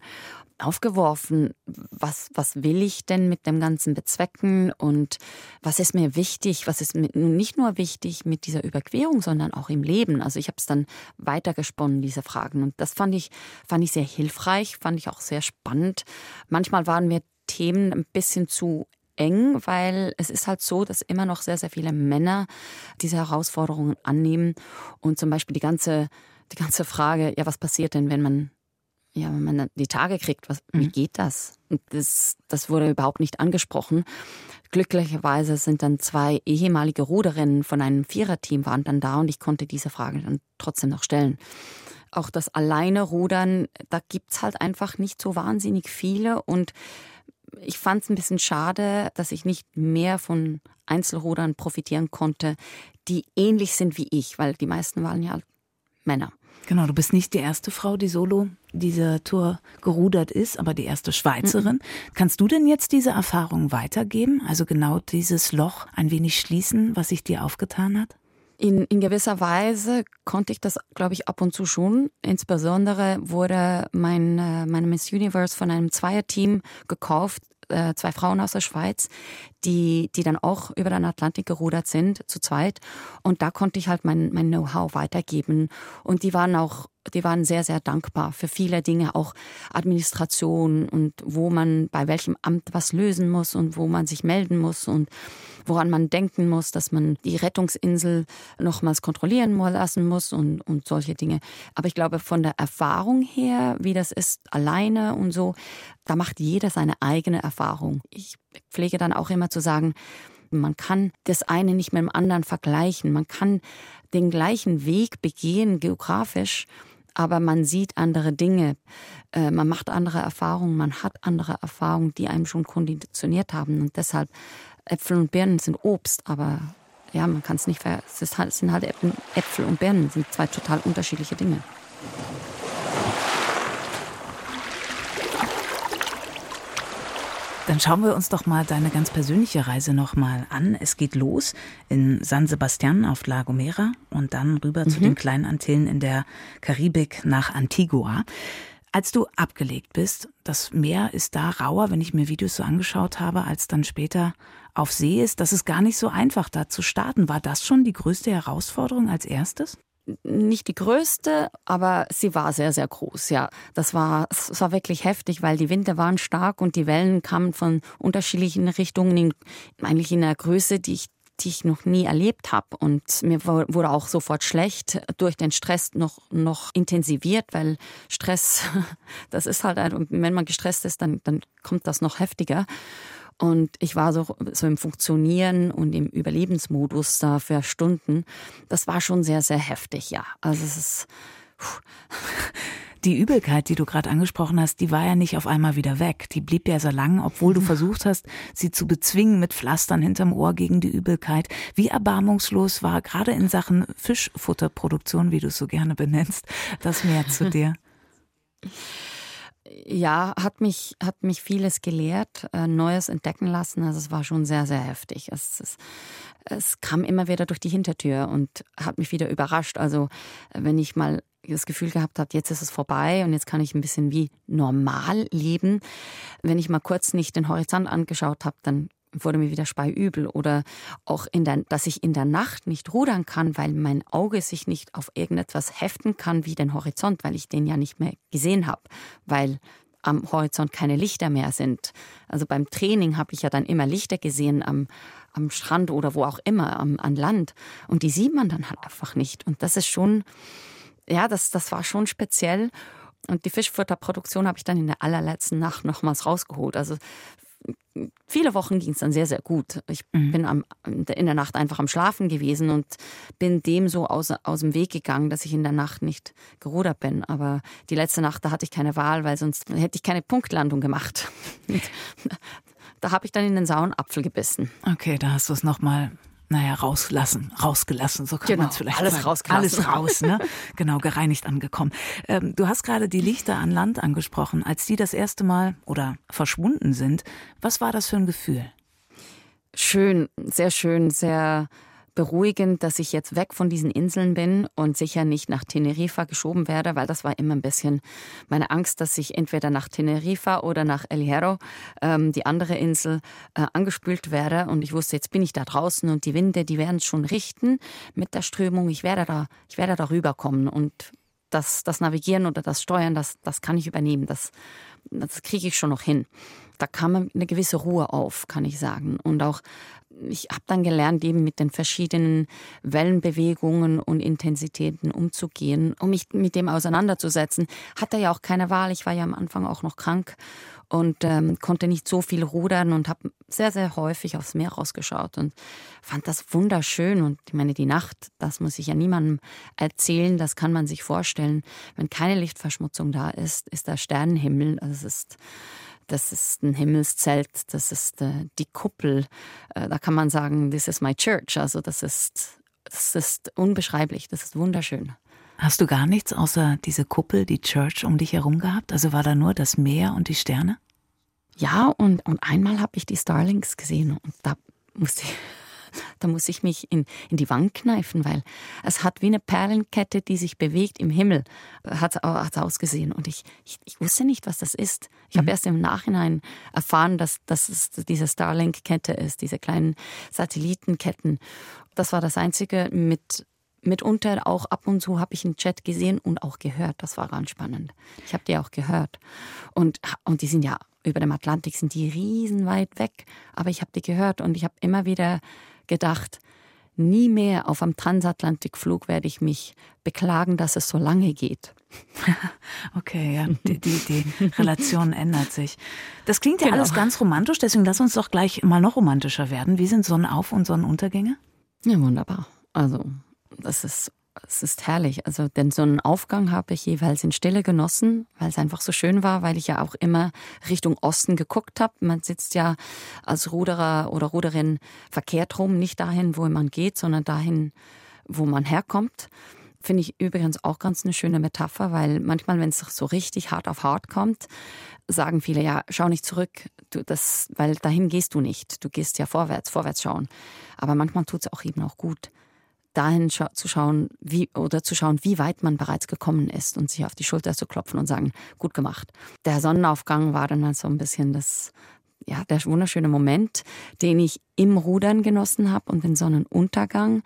aufgeworfen, was, was will ich denn mit dem Ganzen bezwecken und was ist mir wichtig, was ist mir nicht nur wichtig mit dieser Überquerung, sondern auch im Leben. Also ich habe es dann weitergesponnen, diese Fragen. Und das fand ich, fand ich sehr hilfreich, fand ich auch sehr spannend. Manchmal waren mir Themen ein bisschen zu eng, weil es ist halt so, dass immer noch sehr, sehr viele Männer diese Herausforderungen annehmen und zum Beispiel die ganze, die ganze Frage, ja, was passiert denn, wenn man ja, wenn man die Tage kriegt, was, wie mhm. geht das? Und das? Das wurde überhaupt nicht angesprochen. Glücklicherweise sind dann zwei ehemalige Ruderinnen von einem Viererteam waren dann da und ich konnte diese Frage dann trotzdem noch stellen. Auch das alleine Rudern, da gibt's halt einfach nicht so wahnsinnig viele und ich fand es ein bisschen schade, dass ich nicht mehr von Einzelrudern profitieren konnte, die ähnlich sind wie ich, weil die meisten waren ja Männer. Genau, du bist nicht die erste Frau, die solo diese Tour gerudert ist, aber die erste Schweizerin. Mhm. Kannst du denn jetzt diese Erfahrung weitergeben? Also genau dieses Loch ein wenig schließen, was sich dir aufgetan hat? In, in gewisser Weise konnte ich das, glaube ich, ab und zu schon. Insbesondere wurde mein, äh, meine Miss Universe von einem Zweierteam gekauft, äh, zwei Frauen aus der Schweiz, die, die dann auch über den Atlantik gerudert sind, zu zweit. Und da konnte ich halt mein, mein Know-how weitergeben. Und die waren auch die waren sehr, sehr dankbar für viele Dinge, auch Administration und wo man bei welchem Amt was lösen muss und wo man sich melden muss und woran man denken muss, dass man die Rettungsinsel nochmals kontrollieren lassen muss und, und solche Dinge. Aber ich glaube, von der Erfahrung her, wie das ist, alleine und so, da macht jeder seine eigene Erfahrung. Ich pflege dann auch immer zu sagen, man kann das eine nicht mit dem anderen vergleichen. Man kann den gleichen Weg begehen, geografisch, aber man sieht andere Dinge, äh, man macht andere Erfahrungen, man hat andere Erfahrungen, die einem schon konditioniert haben. Und deshalb, Äpfel und Birnen sind Obst, aber ja, man kann es nicht, ver es sind halt Äpfel und Birnen, sind zwei total unterschiedliche Dinge. Dann schauen wir uns doch mal deine ganz persönliche Reise noch mal an. Es geht los in San Sebastian auf La Gomera und dann rüber mhm. zu den kleinen Antillen in der Karibik nach Antigua. Als du abgelegt bist, das Meer ist da rauer, wenn ich mir Videos so angeschaut habe, als dann später auf See ist. Das ist gar nicht so einfach, da zu starten. War das schon die größte Herausforderung als erstes? Nicht die größte, aber sie war sehr, sehr groß, ja. Das war, es war wirklich heftig, weil die Winde waren stark und die Wellen kamen von unterschiedlichen Richtungen, in, eigentlich in einer Größe, die ich die ich noch nie erlebt habe. Und mir wurde auch sofort schlecht, durch den Stress noch, noch intensiviert, weil Stress, das ist halt, wenn man gestresst ist, dann, dann kommt das noch heftiger. Und ich war so, so im Funktionieren und im Überlebensmodus da für Stunden. Das war schon sehr, sehr heftig, ja. Also es ist. Puh. Die Übelkeit, die du gerade angesprochen hast, die war ja nicht auf einmal wieder weg. Die blieb ja so lang, obwohl du versucht hast, sie zu bezwingen mit Pflastern hinterm Ohr gegen die Übelkeit. Wie erbarmungslos war gerade in Sachen Fischfutterproduktion, wie du es so gerne benennst, das Meer zu dir? Ja, hat mich, hat mich vieles gelehrt, äh, Neues entdecken lassen. Also es war schon sehr, sehr heftig. Es, es, es kam immer wieder durch die Hintertür und hat mich wieder überrascht. Also wenn ich mal das Gefühl gehabt habe, jetzt ist es vorbei und jetzt kann ich ein bisschen wie normal leben. Wenn ich mal kurz nicht den Horizont angeschaut habe, dann wurde mir wieder speiübel oder auch in der, dass ich in der Nacht nicht rudern kann, weil mein Auge sich nicht auf irgendetwas heften kann wie den Horizont, weil ich den ja nicht mehr gesehen habe, weil am Horizont keine Lichter mehr sind. Also beim Training habe ich ja dann immer Lichter gesehen am, am Strand oder wo auch immer, am, an Land. Und die sieht man dann halt einfach nicht. Und das ist schon, ja, das, das war schon speziell. Und die Fischfutterproduktion habe ich dann in der allerletzten Nacht nochmals rausgeholt. Also viele Wochen ging es dann sehr, sehr gut. Ich mhm. bin am, in der Nacht einfach am Schlafen gewesen und bin dem so aus, aus dem Weg gegangen, dass ich in der Nacht nicht gerudert bin. Aber die letzte Nacht, da hatte ich keine Wahl, weil sonst hätte ich keine Punktlandung gemacht. da habe ich dann in den sauren Apfel gebissen. Okay, da hast du es nochmal naja, rauslassen, rausgelassen, so kann genau, man es vielleicht alles sagen. Rausgelassen. Alles raus, ne? genau, gereinigt angekommen. Ähm, du hast gerade die Lichter an Land angesprochen. Als die das erste Mal oder verschwunden sind, was war das für ein Gefühl? Schön, sehr schön, sehr beruhigend, dass ich jetzt weg von diesen Inseln bin und sicher nicht nach Teneriffa geschoben werde, weil das war immer ein bisschen meine Angst, dass ich entweder nach Teneriffa oder nach El Hierro, ähm, die andere Insel, äh, angespült werde. Und ich wusste, jetzt bin ich da draußen und die Winde, die werden es schon richten mit der Strömung. Ich werde da, ich werde da rüberkommen und das, das Navigieren oder das Steuern, das, das kann ich übernehmen. Das, das kriege ich schon noch hin. Da kam eine gewisse Ruhe auf, kann ich sagen. Und auch ich habe dann gelernt, eben mit den verschiedenen Wellenbewegungen und Intensitäten umzugehen, um mich mit dem auseinanderzusetzen. Hatte ja auch keine Wahl. Ich war ja am Anfang auch noch krank und ähm, konnte nicht so viel rudern und habe sehr, sehr häufig aufs Meer rausgeschaut und fand das wunderschön. Und ich meine, die Nacht, das muss ich ja niemandem erzählen, das kann man sich vorstellen. Wenn keine Lichtverschmutzung da ist, ist der Sternenhimmel, also es ist das ist ein Himmelszelt, das ist äh, die Kuppel. Äh, da kann man sagen, this is my church. Also das ist, das ist unbeschreiblich, das ist wunderschön. Hast du gar nichts außer diese Kuppel, die Church um dich herum gehabt? Also war da nur das Meer und die Sterne? Ja, und, und einmal habe ich die Starlings gesehen und da musste ich da muss ich mich in, in die Wand kneifen, weil es hat wie eine Perlenkette, die sich bewegt im Himmel, hat es ausgesehen. Und ich, ich, ich, wusste nicht, was das ist. Ich mhm. habe erst im Nachhinein erfahren, dass, dass es diese Starlink-Kette ist, diese kleinen Satellitenketten. Das war das Einzige mit mitunter auch ab und zu habe ich einen Chat gesehen und auch gehört. Das war ganz spannend. Ich habe die auch gehört. Und, und die sind ja über dem Atlantik, sind die riesenweit weg. Aber ich habe die gehört und ich habe immer wieder gedacht, nie mehr auf einem Transatlantikflug werde ich mich beklagen, dass es so lange geht. Okay, ja, die, die, die Relation ändert sich. Das klingt ja genau. alles ganz romantisch, deswegen lass uns doch gleich mal noch romantischer werden. Wie sind Sonnenauf- und Sonnenuntergänge? Ja, wunderbar. Also, das ist es ist herrlich. Also denn so einen Aufgang habe ich jeweils in Stille genossen, weil es einfach so schön war, weil ich ja auch immer Richtung Osten geguckt habe. Man sitzt ja als Ruderer oder Ruderin verkehrt rum, nicht dahin, wo man geht, sondern dahin, wo man herkommt. Finde ich übrigens auch ganz eine schöne Metapher, weil manchmal, wenn es so richtig hart auf hart kommt, sagen viele, ja, schau nicht zurück, du, das, weil dahin gehst du nicht. Du gehst ja vorwärts, vorwärts schauen. Aber manchmal tut es auch eben auch gut, dahin scha zu schauen, wie oder zu schauen, wie weit man bereits gekommen ist und sich auf die Schulter zu klopfen und sagen, gut gemacht. Der Sonnenaufgang war dann halt so ein bisschen das ja, der wunderschöne Moment, den ich im Rudern genossen habe und den Sonnenuntergang,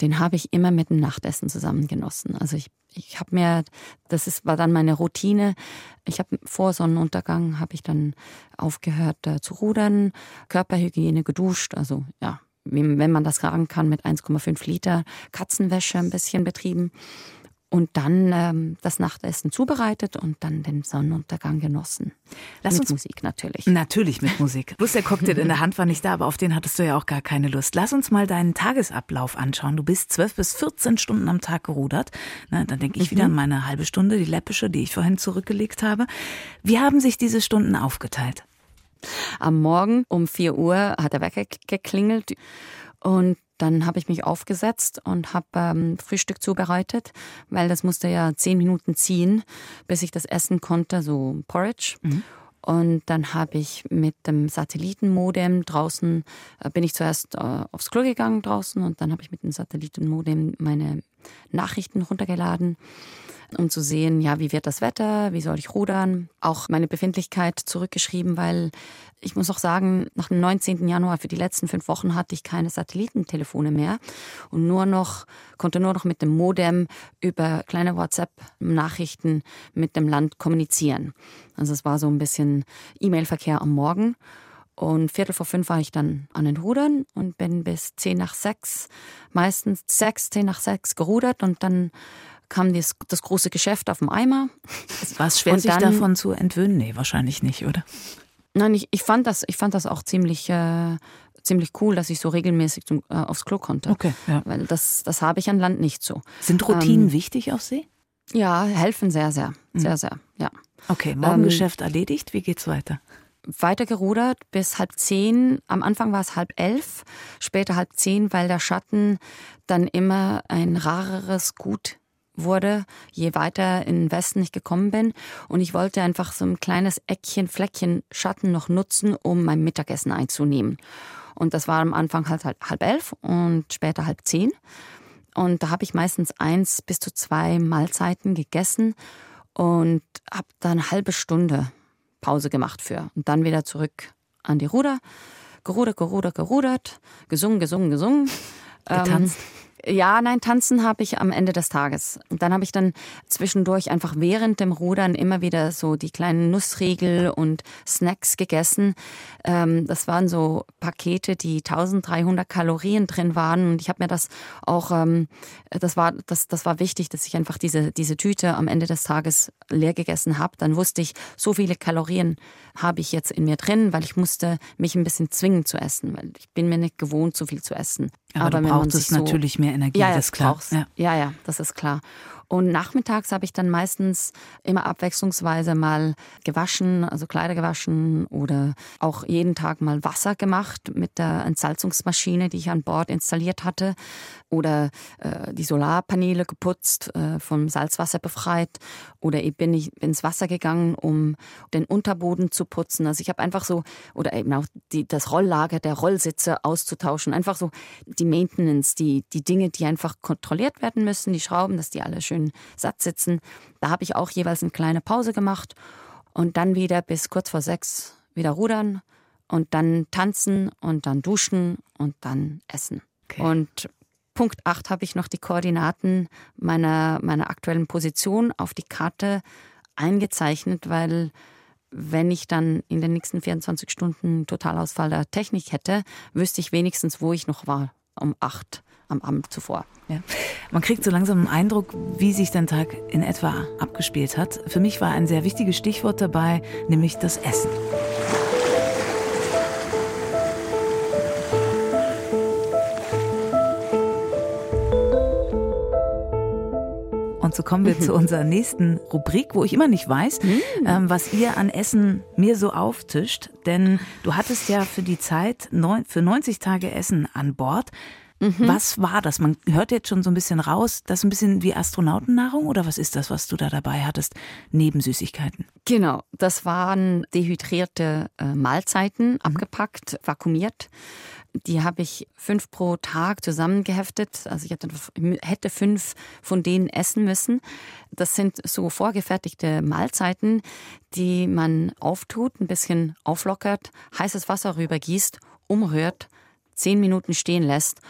den habe ich immer mit dem Nachtessen zusammen genossen. Also ich, ich habe mir, das ist, war dann meine Routine. Ich habe vor Sonnenuntergang habe ich dann aufgehört äh, zu rudern, Körperhygiene geduscht, also ja, wenn man das sagen kann, mit 1,5 Liter Katzenwäsche ein bisschen betrieben. und dann ähm, das Nachtessen zubereitet und dann den Sonnenuntergang genossen. Lass mit uns, Musik natürlich. Natürlich mit Musik. Bloß der Cocktail in der Hand war nicht da, aber auf den hattest du ja auch gar keine Lust. Lass uns mal deinen Tagesablauf anschauen. Du bist zwölf bis 14 Stunden am Tag gerudert. Na, dann denke ich wieder an meine halbe Stunde, die läppische, die ich vorhin zurückgelegt habe. Wie haben sich diese Stunden aufgeteilt? Am Morgen um 4 Uhr hat der Wecker geklingelt und dann habe ich mich aufgesetzt und habe ähm, Frühstück zubereitet, weil das musste ja zehn Minuten ziehen, bis ich das essen konnte, so Porridge. Mhm. Und dann habe ich mit dem Satellitenmodem draußen, äh, bin ich zuerst äh, aufs Klo gegangen draußen und dann habe ich mit dem Satellitenmodem meine Nachrichten runtergeladen um zu sehen, ja, wie wird das Wetter, wie soll ich rudern, auch meine Befindlichkeit zurückgeschrieben, weil ich muss auch sagen, nach dem 19. Januar für die letzten fünf Wochen hatte ich keine Satellitentelefone mehr und nur noch, konnte nur noch mit dem Modem über kleine WhatsApp-Nachrichten mit dem Land kommunizieren. Also es war so ein bisschen E-Mail-Verkehr am Morgen. Und Viertel vor fünf war ich dann an den Rudern und bin bis zehn nach sechs, meistens sechs, zehn nach sechs gerudert und dann kam das, das große Geschäft auf dem Eimer. War es schwer, sich dann, davon zu entwöhnen? Nee, wahrscheinlich nicht, oder? Nein, ich, ich, fand, das, ich fand das auch ziemlich, äh, ziemlich cool, dass ich so regelmäßig zum, äh, aufs Klo konnte. Okay, ja. Weil das, das habe ich an Land nicht so. Sind Routinen ähm, wichtig auf See? Ja, helfen sehr, sehr. Sehr, mhm. sehr, ja. Okay, Morgengeschäft ähm, erledigt. Wie geht's weiter? weiter gerudert bis halb zehn. Am Anfang war es halb elf, später halb zehn, weil der Schatten dann immer ein rareres Gut wurde, je weiter in den Westen ich gekommen bin. Und ich wollte einfach so ein kleines Eckchen, Fleckchen Schatten noch nutzen, um mein Mittagessen einzunehmen. Und das war am Anfang halt, halt halb elf und später halb zehn. Und da habe ich meistens eins bis zu zwei Mahlzeiten gegessen und habe dann eine halbe Stunde Pause gemacht für. Und dann wieder zurück an die Ruder. Gerudert, gerudert, gerudert, gesungen, gesungen, gesungen. Getanzt. Ähm, ja, nein, tanzen habe ich am Ende des Tages. Und dann habe ich dann zwischendurch einfach während dem Rudern immer wieder so die kleinen Nussriegel und Snacks gegessen. Ähm, das waren so Pakete, die 1300 Kalorien drin waren. Und ich habe mir das auch, ähm, das war, das, das war wichtig, dass ich einfach diese, diese Tüte am Ende des Tages leer gegessen habe. Dann wusste ich, so viele Kalorien habe ich jetzt in mir drin, weil ich musste mich ein bisschen zwingen zu essen, weil ich bin mir nicht gewohnt, so viel zu essen. Aber, Aber du brauchst so, natürlich mehr Energie, ja, das ist klar. Ja. ja, ja, das ist klar. Und nachmittags habe ich dann meistens immer abwechslungsweise mal gewaschen, also Kleider gewaschen oder auch jeden Tag mal Wasser gemacht mit der Entsalzungsmaschine, die ich an Bord installiert hatte. Oder äh, die Solarpaneele geputzt, äh, vom Salzwasser befreit. Oder ich bin ich ins Wasser gegangen, um den Unterboden zu putzen. Also ich habe einfach so oder eben auch die, das Rolllager der Rollsitze auszutauschen, einfach so die Maintenance, die die Dinge, die einfach kontrolliert werden müssen, die Schrauben, dass die alle schön satt sitzen. Da habe ich auch jeweils eine kleine Pause gemacht und dann wieder bis kurz vor sechs wieder rudern und dann tanzen und dann duschen und dann essen. Okay. Und Punkt 8 habe ich noch die Koordinaten meiner, meiner aktuellen Position auf die Karte eingezeichnet, weil wenn ich dann in den nächsten 24 Stunden Totalausfall der Technik hätte, wüsste ich wenigstens, wo ich noch war um 8 am Abend zuvor. Ja. Man kriegt so langsam einen Eindruck, wie sich dein Tag in etwa abgespielt hat. Für mich war ein sehr wichtiges Stichwort dabei, nämlich das Essen. Und so kommen wir zu unserer nächsten Rubrik, wo ich immer nicht weiß, mm. ähm, was ihr an Essen mir so auftischt. Denn du hattest ja für die Zeit neun, für 90 Tage Essen an Bord. Mhm. Was war das? Man hört jetzt schon so ein bisschen raus, das ist ein bisschen wie Astronautennahrung oder was ist das, was du da dabei hattest, neben Süßigkeiten? Genau, das waren dehydrierte äh, Mahlzeiten, mhm. abgepackt, vakuumiert. Die habe ich fünf pro Tag zusammengeheftet. Also ich hätte fünf von denen essen müssen. Das sind so vorgefertigte Mahlzeiten, die man auftut, ein bisschen auflockert, heißes Wasser rübergießt, umrührt, zehn Minuten stehen lässt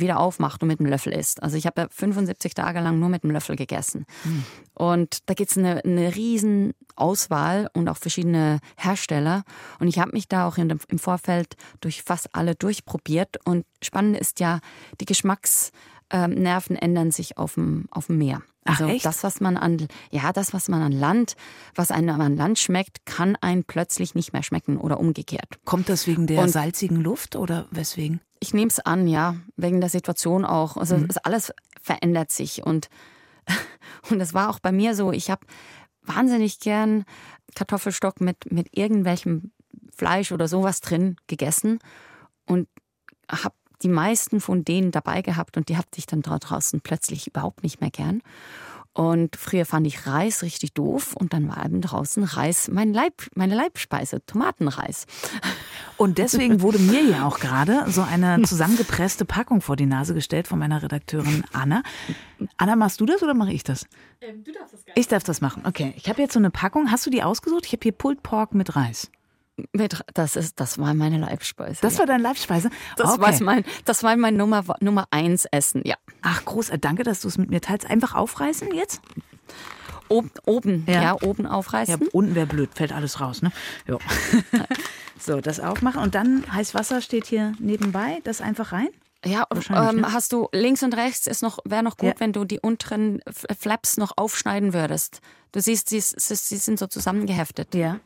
wieder aufmacht und mit dem Löffel isst. Also ich habe ja 75 Tage lang nur mit dem Löffel gegessen. Mhm. Und da gibt es eine, eine riesen Auswahl und auch verschiedene Hersteller. Und ich habe mich da auch dem, im Vorfeld durch fast alle durchprobiert. Und spannend ist ja die Geschmacks ähm, ändern sich auf dem, auf dem Meer. Also Ach, echt? das, was man an, ja, das, was man an Land, was einem an Land schmeckt, kann einem plötzlich nicht mehr schmecken oder umgekehrt. Kommt das wegen der Und- salzigen Luft oder weswegen? Ich nehme es an, ja, wegen der Situation auch. Also es alles verändert sich und und es war auch bei mir so. Ich habe wahnsinnig gern Kartoffelstock mit mit irgendwelchem Fleisch oder sowas drin gegessen und habe die meisten von denen dabei gehabt und die hatte ich dann da draußen plötzlich überhaupt nicht mehr gern. Und früher fand ich Reis richtig doof und dann war eben draußen Reis mein Leib, meine Leibspeise, Tomatenreis. Und deswegen wurde mir ja auch gerade so eine zusammengepresste Packung vor die Nase gestellt von meiner Redakteurin Anna. Anna, machst du das oder mache ich das? du darfst das gar Ich darf das machen. Okay, ich habe jetzt so eine Packung. Hast du die ausgesucht? Ich habe hier Pulled Pork mit Reis. Mit, das, ist, das war meine Leibspeise. Das war deine Leibspeise? Das okay. war mein, das war mein Nummer, Nummer eins Essen, ja. Ach, groß. Danke, dass du es mit mir teilst. Einfach aufreißen jetzt? Oben, oben Ja. ja. oben Ja, aufreißen. unten wäre blöd, fällt alles raus, ne? Ja. so, das aufmachen und dann heiß Wasser steht hier nebenbei, das einfach rein. Ja, Wahrscheinlich, ähm, ne? hast du links und rechts ist noch wäre noch gut, Ja. wenn du die unteren Flaps noch aufschneiden würdest. Du siehst, sie, sie sie sind so zusammengeheftet. Ja.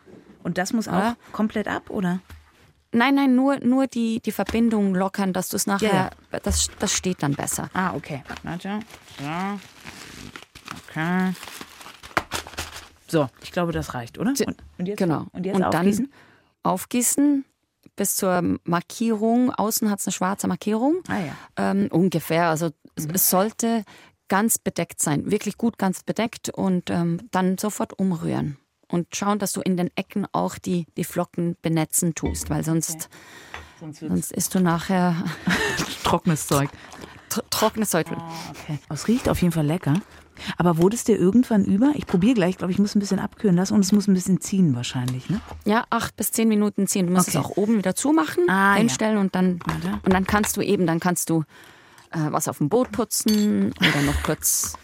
Und das muss auch Ja. komplett ab, oder? Nein, nein, nur, nur die, die Verbindung lockern, dass du es nachher, Ja, Das, das steht dann besser. Ah, okay. Warte. So. Okay. So, ich glaube, das reicht, oder? Und, und jetzt, Genau. Und jetzt Und aufgießen? dann aufgießen bis zur Markierung. Außen hat es eine schwarze Markierung. Ah ja. Ähm, ungefähr. Also es, es sollte ganz bedeckt sein, wirklich gut ganz bedeckt und ähm, dann sofort umrühren. Und schauen, dass du in den Ecken auch die, die Flocken benetzen tust, weil sonst, Sonst wird's sonst isst du nachher trockenes Zeug. tr trockenes Zeug. Okay. Es riecht auf jeden Fall lecker. Aber wurde es dir irgendwann über? Ich probiere gleich, glaube ich, muss ein bisschen abkühlen lassen und es muss ein bisschen ziehen wahrscheinlich, ne? Ja, acht bis zehn Minuten ziehen. Du musst Okay. es auch oben wieder zumachen, Ah, ja. einstellen und dann und dann kannst du eben, dann kannst du äh, was auf dem Boot putzen oder noch kurz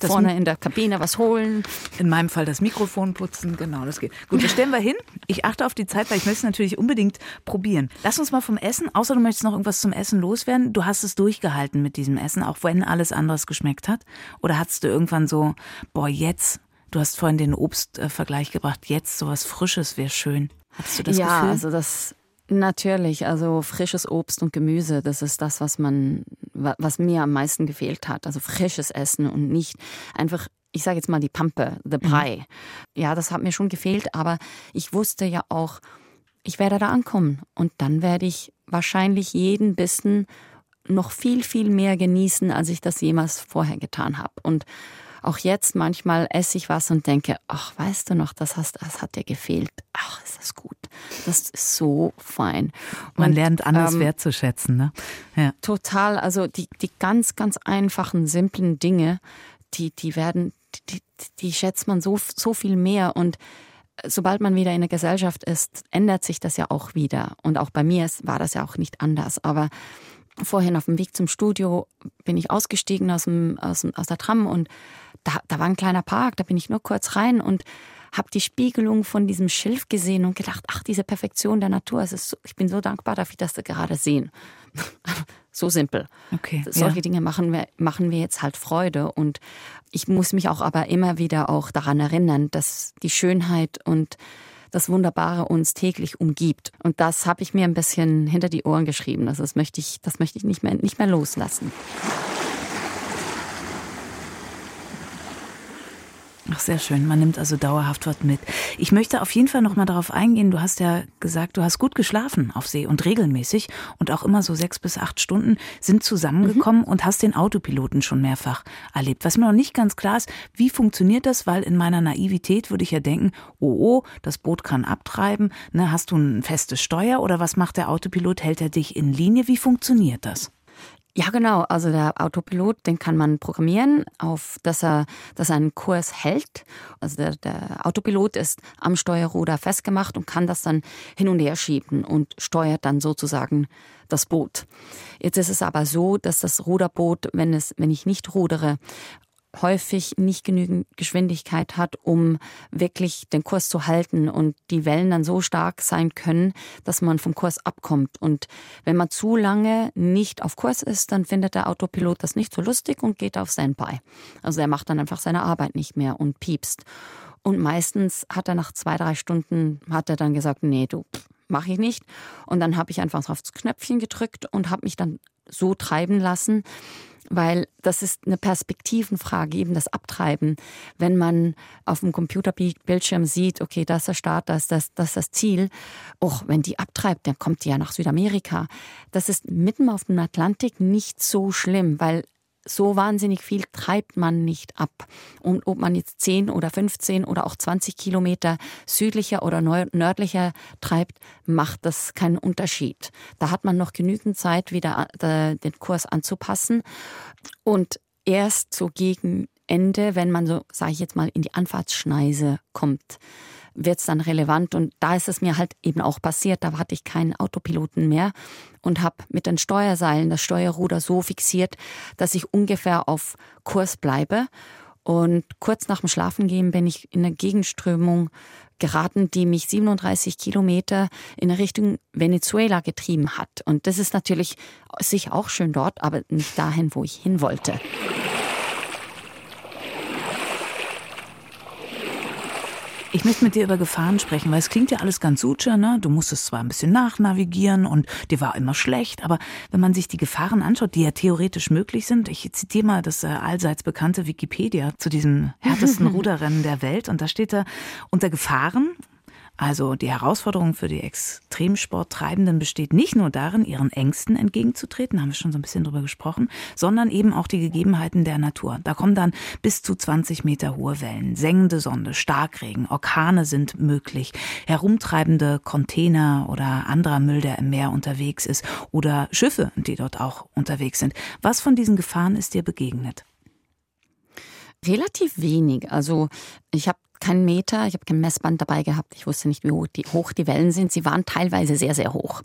Das vorne in der Kabine was holen. In meinem Fall das Mikrofon putzen, genau, das geht. Gut, das stellen wir hin. Ich achte auf die Zeit, weil ich möchte es natürlich unbedingt probieren. Lass uns mal vom Essen, außer du möchtest noch irgendwas zum Essen loswerden. Du hast es durchgehalten mit diesem Essen, auch wenn alles anderes geschmeckt hat. Oder hattest du irgendwann so, boah, jetzt, du hast vorhin den Obstvergleich gebracht, jetzt sowas Frisches wäre schön. Hattest du das ja, Gefühl? also das natürlich, also frisches Obst und Gemüse, das ist das, was man, wa- was mir am meisten gefehlt hat. Also frisches Essen und nicht einfach, ich sage jetzt mal die Pampe, the Brei. Ja, das hat mir schon gefehlt, aber ich wusste ja auch, ich werde da ankommen und dann werde ich wahrscheinlich jeden Bissen noch viel, viel mehr genießen, als ich das jemals vorher getan habe. Und auch jetzt manchmal esse ich was und denke, ach, weißt du noch, das, hast, das hat dir gefehlt. Ach, ist das gut. Das ist so fein. Man Und, lernt anders ähm, wertzuschätzen, ne? Ja. Total, also die, die ganz, ganz einfachen, simplen Dinge, die, die werden, die, die schätzt man so, so viel mehr und sobald man wieder in der Gesellschaft ist, ändert sich das ja auch wieder. Und auch bei mir war das ja auch nicht anders. Aber vorhin auf dem Weg zum Studio bin ich ausgestiegen aus, dem, aus, aus der Tram und da, da war ein kleiner Park, da bin ich nur kurz rein und habe die Spiegelung von diesem Schilf gesehen und gedacht, ach, diese Perfektion der Natur, es ist so, ich bin so dankbar, darf ich das da gerade sehen. so simpel. Okay. Solche ja. Dinge machen wir, machen wir jetzt halt Freude. Und ich muss mich auch aber immer wieder auch daran erinnern, dass die Schönheit und das Wunderbare uns täglich umgibt. Und das habe ich mir ein bisschen hinter die Ohren geschrieben. Also das möchte ich, das möchte ich nicht mehr, nicht mehr loslassen. Ach, sehr schön. Man nimmt also dauerhaft was mit. Ich möchte auf jeden Fall noch mal darauf eingehen. Du hast ja gesagt, du hast gut geschlafen auf See und regelmäßig und auch immer so sechs bis acht Stunden sind zusammengekommen und hast den Autopiloten schon mehrfach erlebt. Was mir noch nicht ganz klar ist, wie funktioniert das? Weil in meiner Naivität würde ich ja denken, oh, oh, das Boot kann abtreiben. Ne, hast du ein festes Steuer oder was macht der Autopilot? Hält er dich in Linie? Wie funktioniert das? Ja, genau. Also der Autopilot, den kann man programmieren, auf dass er, dass er einen Kurs hält. Also der, der Autopilot ist am Steuerruder festgemacht und kann das dann hin und her schieben und steuert dann sozusagen das Boot. Jetzt ist es aber so, dass das Ruderboot, wenn es, wenn ich nicht rudere, häufig nicht genügend Geschwindigkeit hat, um wirklich den Kurs zu halten und die Wellen dann so stark sein können, dass man vom Kurs abkommt. Und wenn man zu lange nicht auf Kurs ist, dann findet der Autopilot das nicht so lustig und geht auf Standby. Also er macht dann einfach seine Arbeit nicht mehr und piepst. Und meistens hat er nach zwei, drei Stunden, hat er dann gesagt, nee, du, mache ich nicht. Und dann habe ich einfach aufs Knöpfchen gedrückt und habe mich dann so treiben lassen, weil das ist eine Perspektivenfrage, eben das Abtreiben. Wenn man auf dem Computerbildschirm sieht, okay, das ist der Start, das ist das, das, das Ziel, auch wenn die abtreibt, dann kommt die ja nach Südamerika. Das ist mitten auf dem Atlantik nicht so schlimm, weil so wahnsinnig viel treibt man nicht ab. Und ob man jetzt 10 oder 15 oder auch 20 Kilometer südlicher oder nördlicher treibt, macht das keinen Unterschied. Da hat man noch genügend Zeit, wieder äh, den Kurs anzupassen. Und erst so gegen Ende, wenn man so, sage ich jetzt mal, in die Anfahrtsschneise kommt, wird es dann relevant. Und da ist es mir halt eben auch passiert. Da hatte ich keinen Autopiloten mehr und habe mit den Steuerseilen das Steuerruder so fixiert, dass ich ungefähr auf Kurs bleibe. Und kurz nach dem Schlafengehen bin ich in eine Gegenströmung geraten, die mich 37 Kilometer in Richtung Venezuela getrieben hat. Und das ist natürlich sicher auch schön dort, aber nicht dahin, wo ich hin wollte. Ich möchte mit dir über Gefahren sprechen, weil es klingt ja alles ganz suche, ne? Du musstest zwar ein bisschen nachnavigieren und dir war immer schlecht, aber wenn man sich die Gefahren anschaut, die ja theoretisch möglich sind, ich zitiere mal das äh, allseits bekannte Wikipedia zu diesem härtesten Ruderrennen der Welt und da steht da unter Gefahren also die Herausforderung für die Extremsporttreibenden besteht nicht nur darin, ihren Ängsten entgegenzutreten, haben wir schon so ein bisschen drüber gesprochen, sondern eben auch die Gegebenheiten der Natur. Da kommen dann bis zu 20 Meter hohe Wellen, sengende Sonne, Starkregen, Orkane sind möglich, herumtreibende Container oder anderer Müll, der im Meer unterwegs ist oder Schiffe, die dort auch unterwegs sind. Was von diesen Gefahren ist dir begegnet? Relativ wenig. Also ich habe keinen Meter, ich habe kein Messband dabei gehabt. Ich wusste nicht, wie hoch die, hoch die Wellen sind. Sie waren teilweise sehr, sehr hoch.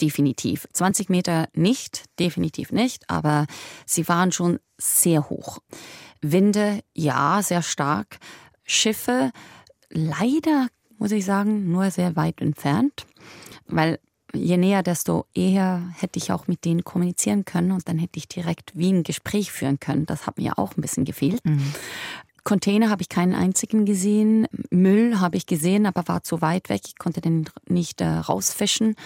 Definitiv. 20 Meter nicht, definitiv nicht, aber sie waren schon sehr hoch. Winde, ja, sehr stark. Schiffe, leider, muss ich sagen, nur sehr weit entfernt, weil je näher, desto eher hätte ich auch mit denen kommunizieren können und dann hätte ich direkt wie ein Gespräch führen können. Das hat mir auch ein bisschen gefehlt. Mhm. Container habe ich keinen einzigen gesehen. Müll habe ich gesehen, aber war zu weit weg. Ich konnte den nicht äh, rausfischen.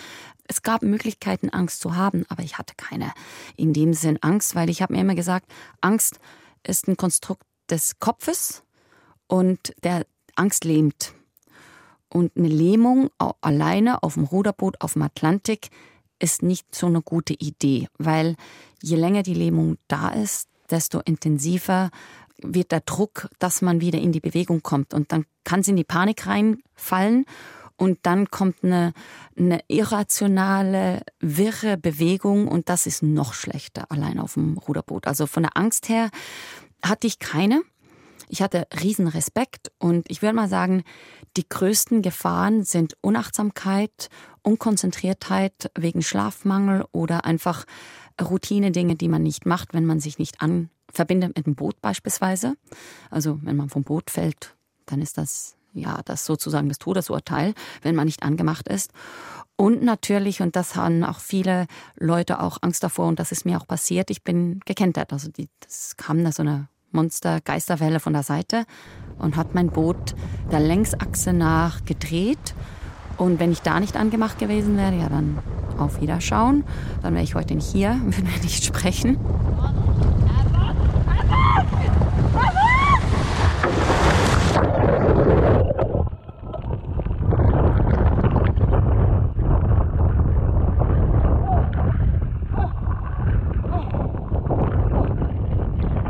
Es gab Möglichkeiten, Angst zu haben, aber ich hatte keine in dem Sinn Angst, weil ich habe mir immer gesagt, Angst ist ein Konstrukt des Kopfes und der Angst lähmt. Und eine Lähmung alleine auf dem Ruderboot auf dem Atlantik ist nicht so eine gute Idee, weil je länger die Lähmung da ist, desto intensiver wird der Druck, dass man wieder in die Bewegung kommt. Und dann kann es in die Panik reinfallen und dann kommt eine, eine irrationale, wirre Bewegung und das ist noch schlechter allein auf dem Ruderboot. Also von der Angst her hatte ich keine. Ich hatte riesen Respekt und ich würde mal sagen, die größten Gefahren sind Unachtsamkeit, Unkonzentriertheit wegen Schlafmangel oder einfach Routine-Dinge, die man nicht macht, wenn man sich nicht an verbindet mit dem Boot beispielsweise. Also wenn man vom Boot fällt, dann ist das ja das sozusagen das Todesurteil, wenn man nicht angemacht ist. Und natürlich, und das haben auch viele Leute auch Angst davor, und das ist mir auch passiert, ich bin gekentert. Also die, das kam da so eine Monster-Geisterwelle von der Seite und hat mein Boot der Längsachse nach gedreht. Und wenn ich da nicht angemacht gewesen wäre, ja dann auf Wiederschauen. Dann wäre ich heute nicht hier, würden wir nicht sprechen.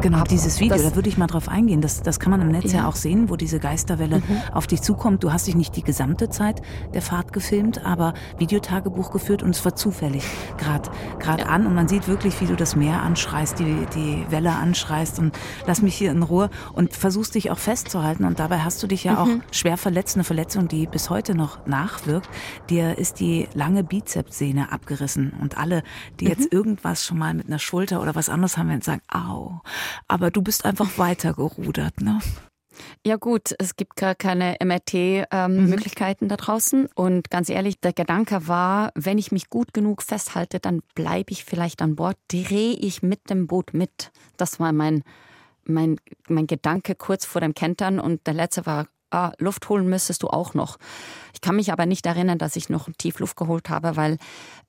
Genau, dieses Video, da würde ich mal drauf eingehen. Das, das kann man im Netz ja, ja auch sehen, wo diese Geisterwelle mhm. auf dich zukommt. Du hast dich nicht die gesamte Zeit der Fahrt gefilmt, aber Videotagebuch geführt und es war zufällig gerade gerade ja. an und man sieht wirklich, wie du das Meer anschreist, die, die Welle anschreist und lass mich hier in Ruhe und versuchst dich auch festzuhalten und dabei hast du dich ja mhm. auch schwer verletzt, eine Verletzung, die bis heute noch nachwirkt. Dir ist die lange Bizepssehne abgerissen und alle, die mhm. jetzt irgendwas schon mal mit einer Schulter oder was anderes haben, werden sagen, au, aber du bist einfach weiter gerudert, ne? Ja gut, es gibt gar keine MRT-Möglichkeiten ähm, mhm. da draußen. Und ganz ehrlich, der Gedanke war, wenn ich mich gut genug festhalte, dann bleibe ich vielleicht an Bord, drehe ich mit dem Boot mit. Das war mein, mein, mein Gedanke kurz vor dem Kentern. Und der letzte war, ah, Luft holen müsstest du auch noch. Ich kann mich aber nicht erinnern, dass ich noch tief Luft geholt habe, weil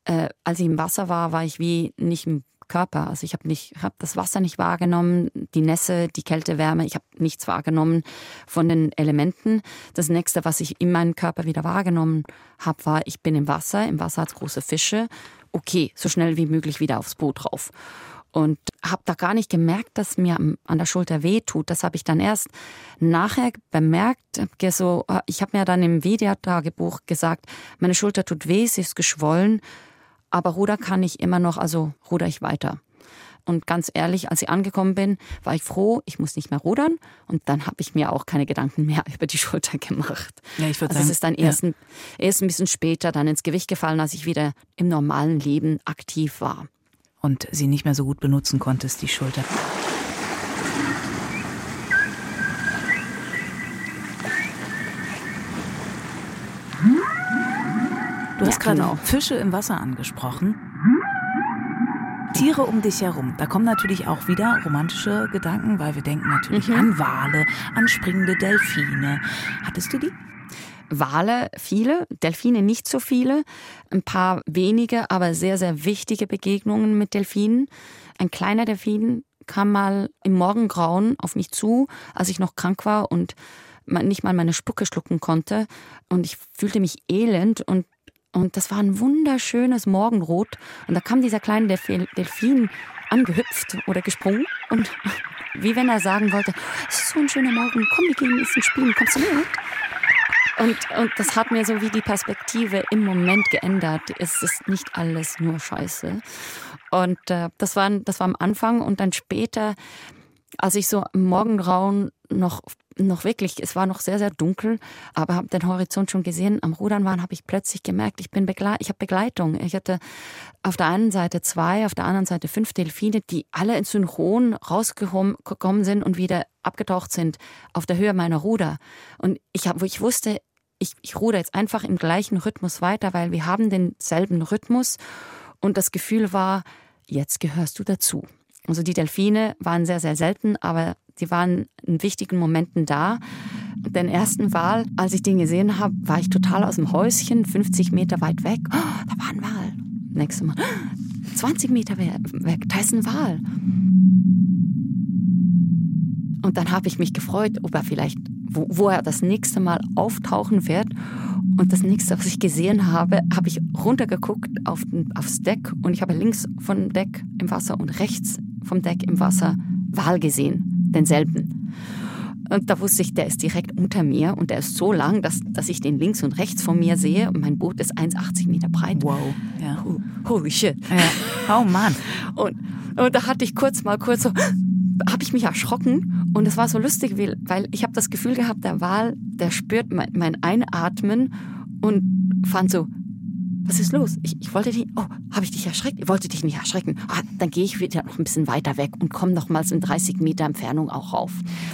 äh, als ich im Wasser war, war ich wie nicht im Körper. Also ich habe nicht, habe das Wasser nicht wahrgenommen, die Nässe, die Kälte, Wärme. Ich habe nichts wahrgenommen von den Elementen. Das nächste, was ich in meinem Körper wieder wahrgenommen habe, war, ich bin im Wasser. Im Wasser hat es große Fische. Okay, so schnell wie möglich wieder aufs Boot drauf. Und habe da gar nicht gemerkt, dass mir an der Schulter weh tut. Das habe ich dann erst nachher bemerkt. So, ich habe mir dann im Videotagebuch gesagt, meine Schulter tut weh, sie ist geschwollen aber Ruder kann ich immer noch, also ruder ich weiter. Und ganz ehrlich, als ich angekommen bin, war ich froh, ich muss nicht mehr rudern. Und dann habe ich mir auch keine Gedanken mehr über die Schulter gemacht. Ja, ich würde also sagen, es ist dann erst, ja. ein, erst ein bisschen später dann ins Gewicht gefallen, als ich wieder im normalen Leben aktiv war. Und sie nicht mehr so gut benutzen konntest, die Schulter. Gerade genau. Fische im Wasser angesprochen. Tiere um dich herum. Da kommen natürlich auch wieder romantische Gedanken, weil wir denken natürlich mhm. an Wale, an springende Delfine. Hattest du die? Wale viele, Delfine nicht so viele, ein paar wenige, aber sehr, sehr wichtige Begegnungen mit Delfinen. Ein kleiner Delfin kam mal im Morgengrauen auf mich zu, als ich noch krank war und nicht mal meine Spucke schlucken konnte. Und ich fühlte mich elend und und das war ein wunderschönes Morgenrot. Und da kam dieser kleine Delfin angehüpft oder gesprungen. Und wie wenn er sagen wollte, es ist so ein schöner Morgen, komm, wir gehen bisschen spielen, kommst du mit? Und, und das hat mir so wie die Perspektive im Moment geändert. Es ist nicht alles nur Scheiße. Und äh, das, war, das war am Anfang und dann später, als ich so im Morgengrauen noch noch wirklich, es war noch sehr, sehr dunkel, aber habe den Horizont schon gesehen. Am Rudern waren, habe ich plötzlich gemerkt, ich bin Begle ich habe Begleitung. Ich hatte auf der einen Seite zwei, auf der anderen Seite fünf Delfine, die alle in Synchron rausgekommen sind und wieder abgetaucht sind auf der Höhe meiner Ruder. Und ich, hab, wo ich wusste, ich, ich ruder jetzt einfach im gleichen Rhythmus weiter, weil wir haben denselben Rhythmus. Und das Gefühl war, jetzt gehörst du dazu. Also die Delfine waren sehr, sehr selten, aber sie waren in wichtigen Momenten da. Den ersten Wal, als ich den gesehen habe, war ich total aus dem Häuschen, 50 Meter weit weg. Oh, da war ein Wal. Nächstes Mal, 20 Meter weg, da ist ein Wal. Und dann habe ich mich gefreut, ob er vielleicht, wo, wo er das nächste Mal auftauchen wird. Und das nächste, was ich gesehen habe, habe ich runtergeguckt auf aufs Deck und ich habe links vom Deck im Wasser und rechts vom Deck im Wasser Wal gesehen, denselben. Und da wusste ich, der ist direkt unter mir und der ist so lang, dass, dass ich den links und rechts von mir sehe. Und mein Boot ist 1,80 Meter breit. Wow. Ja. Holy shit. Ja. Oh Mann. Und, und da hatte ich kurz mal kurz so, habe ich mich erschrocken und es war so lustig, weil, ich habe das Gefühl gehabt, der Wal, der spürt mein, mein Einatmen und fand so, was ist los? Ich, ich wollte dich, oh, habe ich dich erschreckt? Ich wollte dich nicht erschrecken. Ah, dann gehe ich wieder noch ein bisschen weiter weg und komme nochmals in 30 Meter Entfernung auch rauf.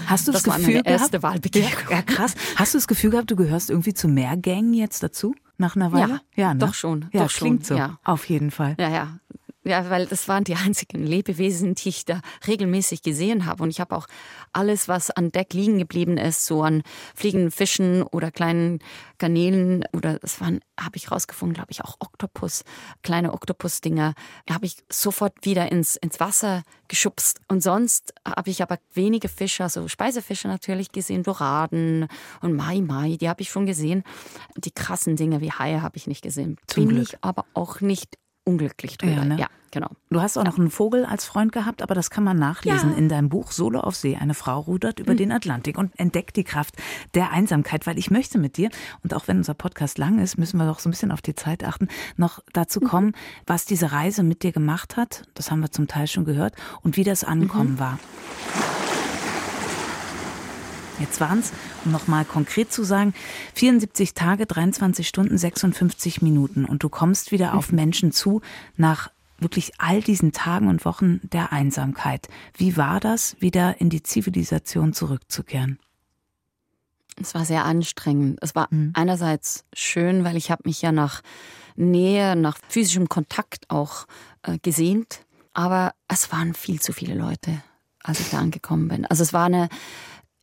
Hast du das, das Gefühl war meine erste Wahlbegegnung. Ja, krass. Hast du das Gefühl gehabt, du gehörst irgendwie zu mehr Gängen jetzt dazu? Nach einer Weile? Ja, ja ne? doch schon. Ja, doch klingt schon, so. Ja. Auf jeden Fall. Ja, ja. Ja, weil das waren die einzigen Lebewesen, die ich da regelmäßig gesehen habe. Und ich habe auch alles, was an Deck liegen geblieben ist, so an fliegenden Fischen oder kleinen Garnelen oder das waren, habe ich rausgefunden, glaube ich, auch Oktopus, kleine Oktopus-Dinger, habe ich sofort wieder ins, ins Wasser geschubst. Und sonst habe ich aber wenige Fische, also Speisefische natürlich gesehen, Doraden und Mai Mai, die habe ich schon gesehen. Die krassen Dinge wie Haie habe ich nicht gesehen. Zum Bin Glück. ich aber auch nicht unglücklich drüber. Ja, ne? ja genau. Du hast auch ja. noch einen Vogel als Freund gehabt, aber das kann man nachlesen ja. in deinem Buch Solo auf See. Eine Frau rudert über mhm. den Atlantik und entdeckt die Kraft der Einsamkeit, weil ich möchte mit dir, und auch wenn unser Podcast lang ist, müssen wir doch so ein bisschen auf die Zeit achten, noch dazu mhm. kommen, was diese Reise mit dir gemacht hat. Das haben wir zum Teil schon gehört und wie das Ankommen mhm. war. Jetzt waren es, um nochmal konkret zu sagen, 74 Tage, 23 Stunden, 56 Minuten. Und du kommst wieder auf Menschen zu nach wirklich all diesen Tagen und Wochen der Einsamkeit. Wie war das, wieder in die Zivilisation zurückzukehren? Es war sehr anstrengend. Es war mhm. einerseits schön, weil ich habe mich ja nach Nähe, nach physischem Kontakt auch äh, gesehnt. Aber es waren viel zu viele Leute, als ich da angekommen bin. Also es war eine,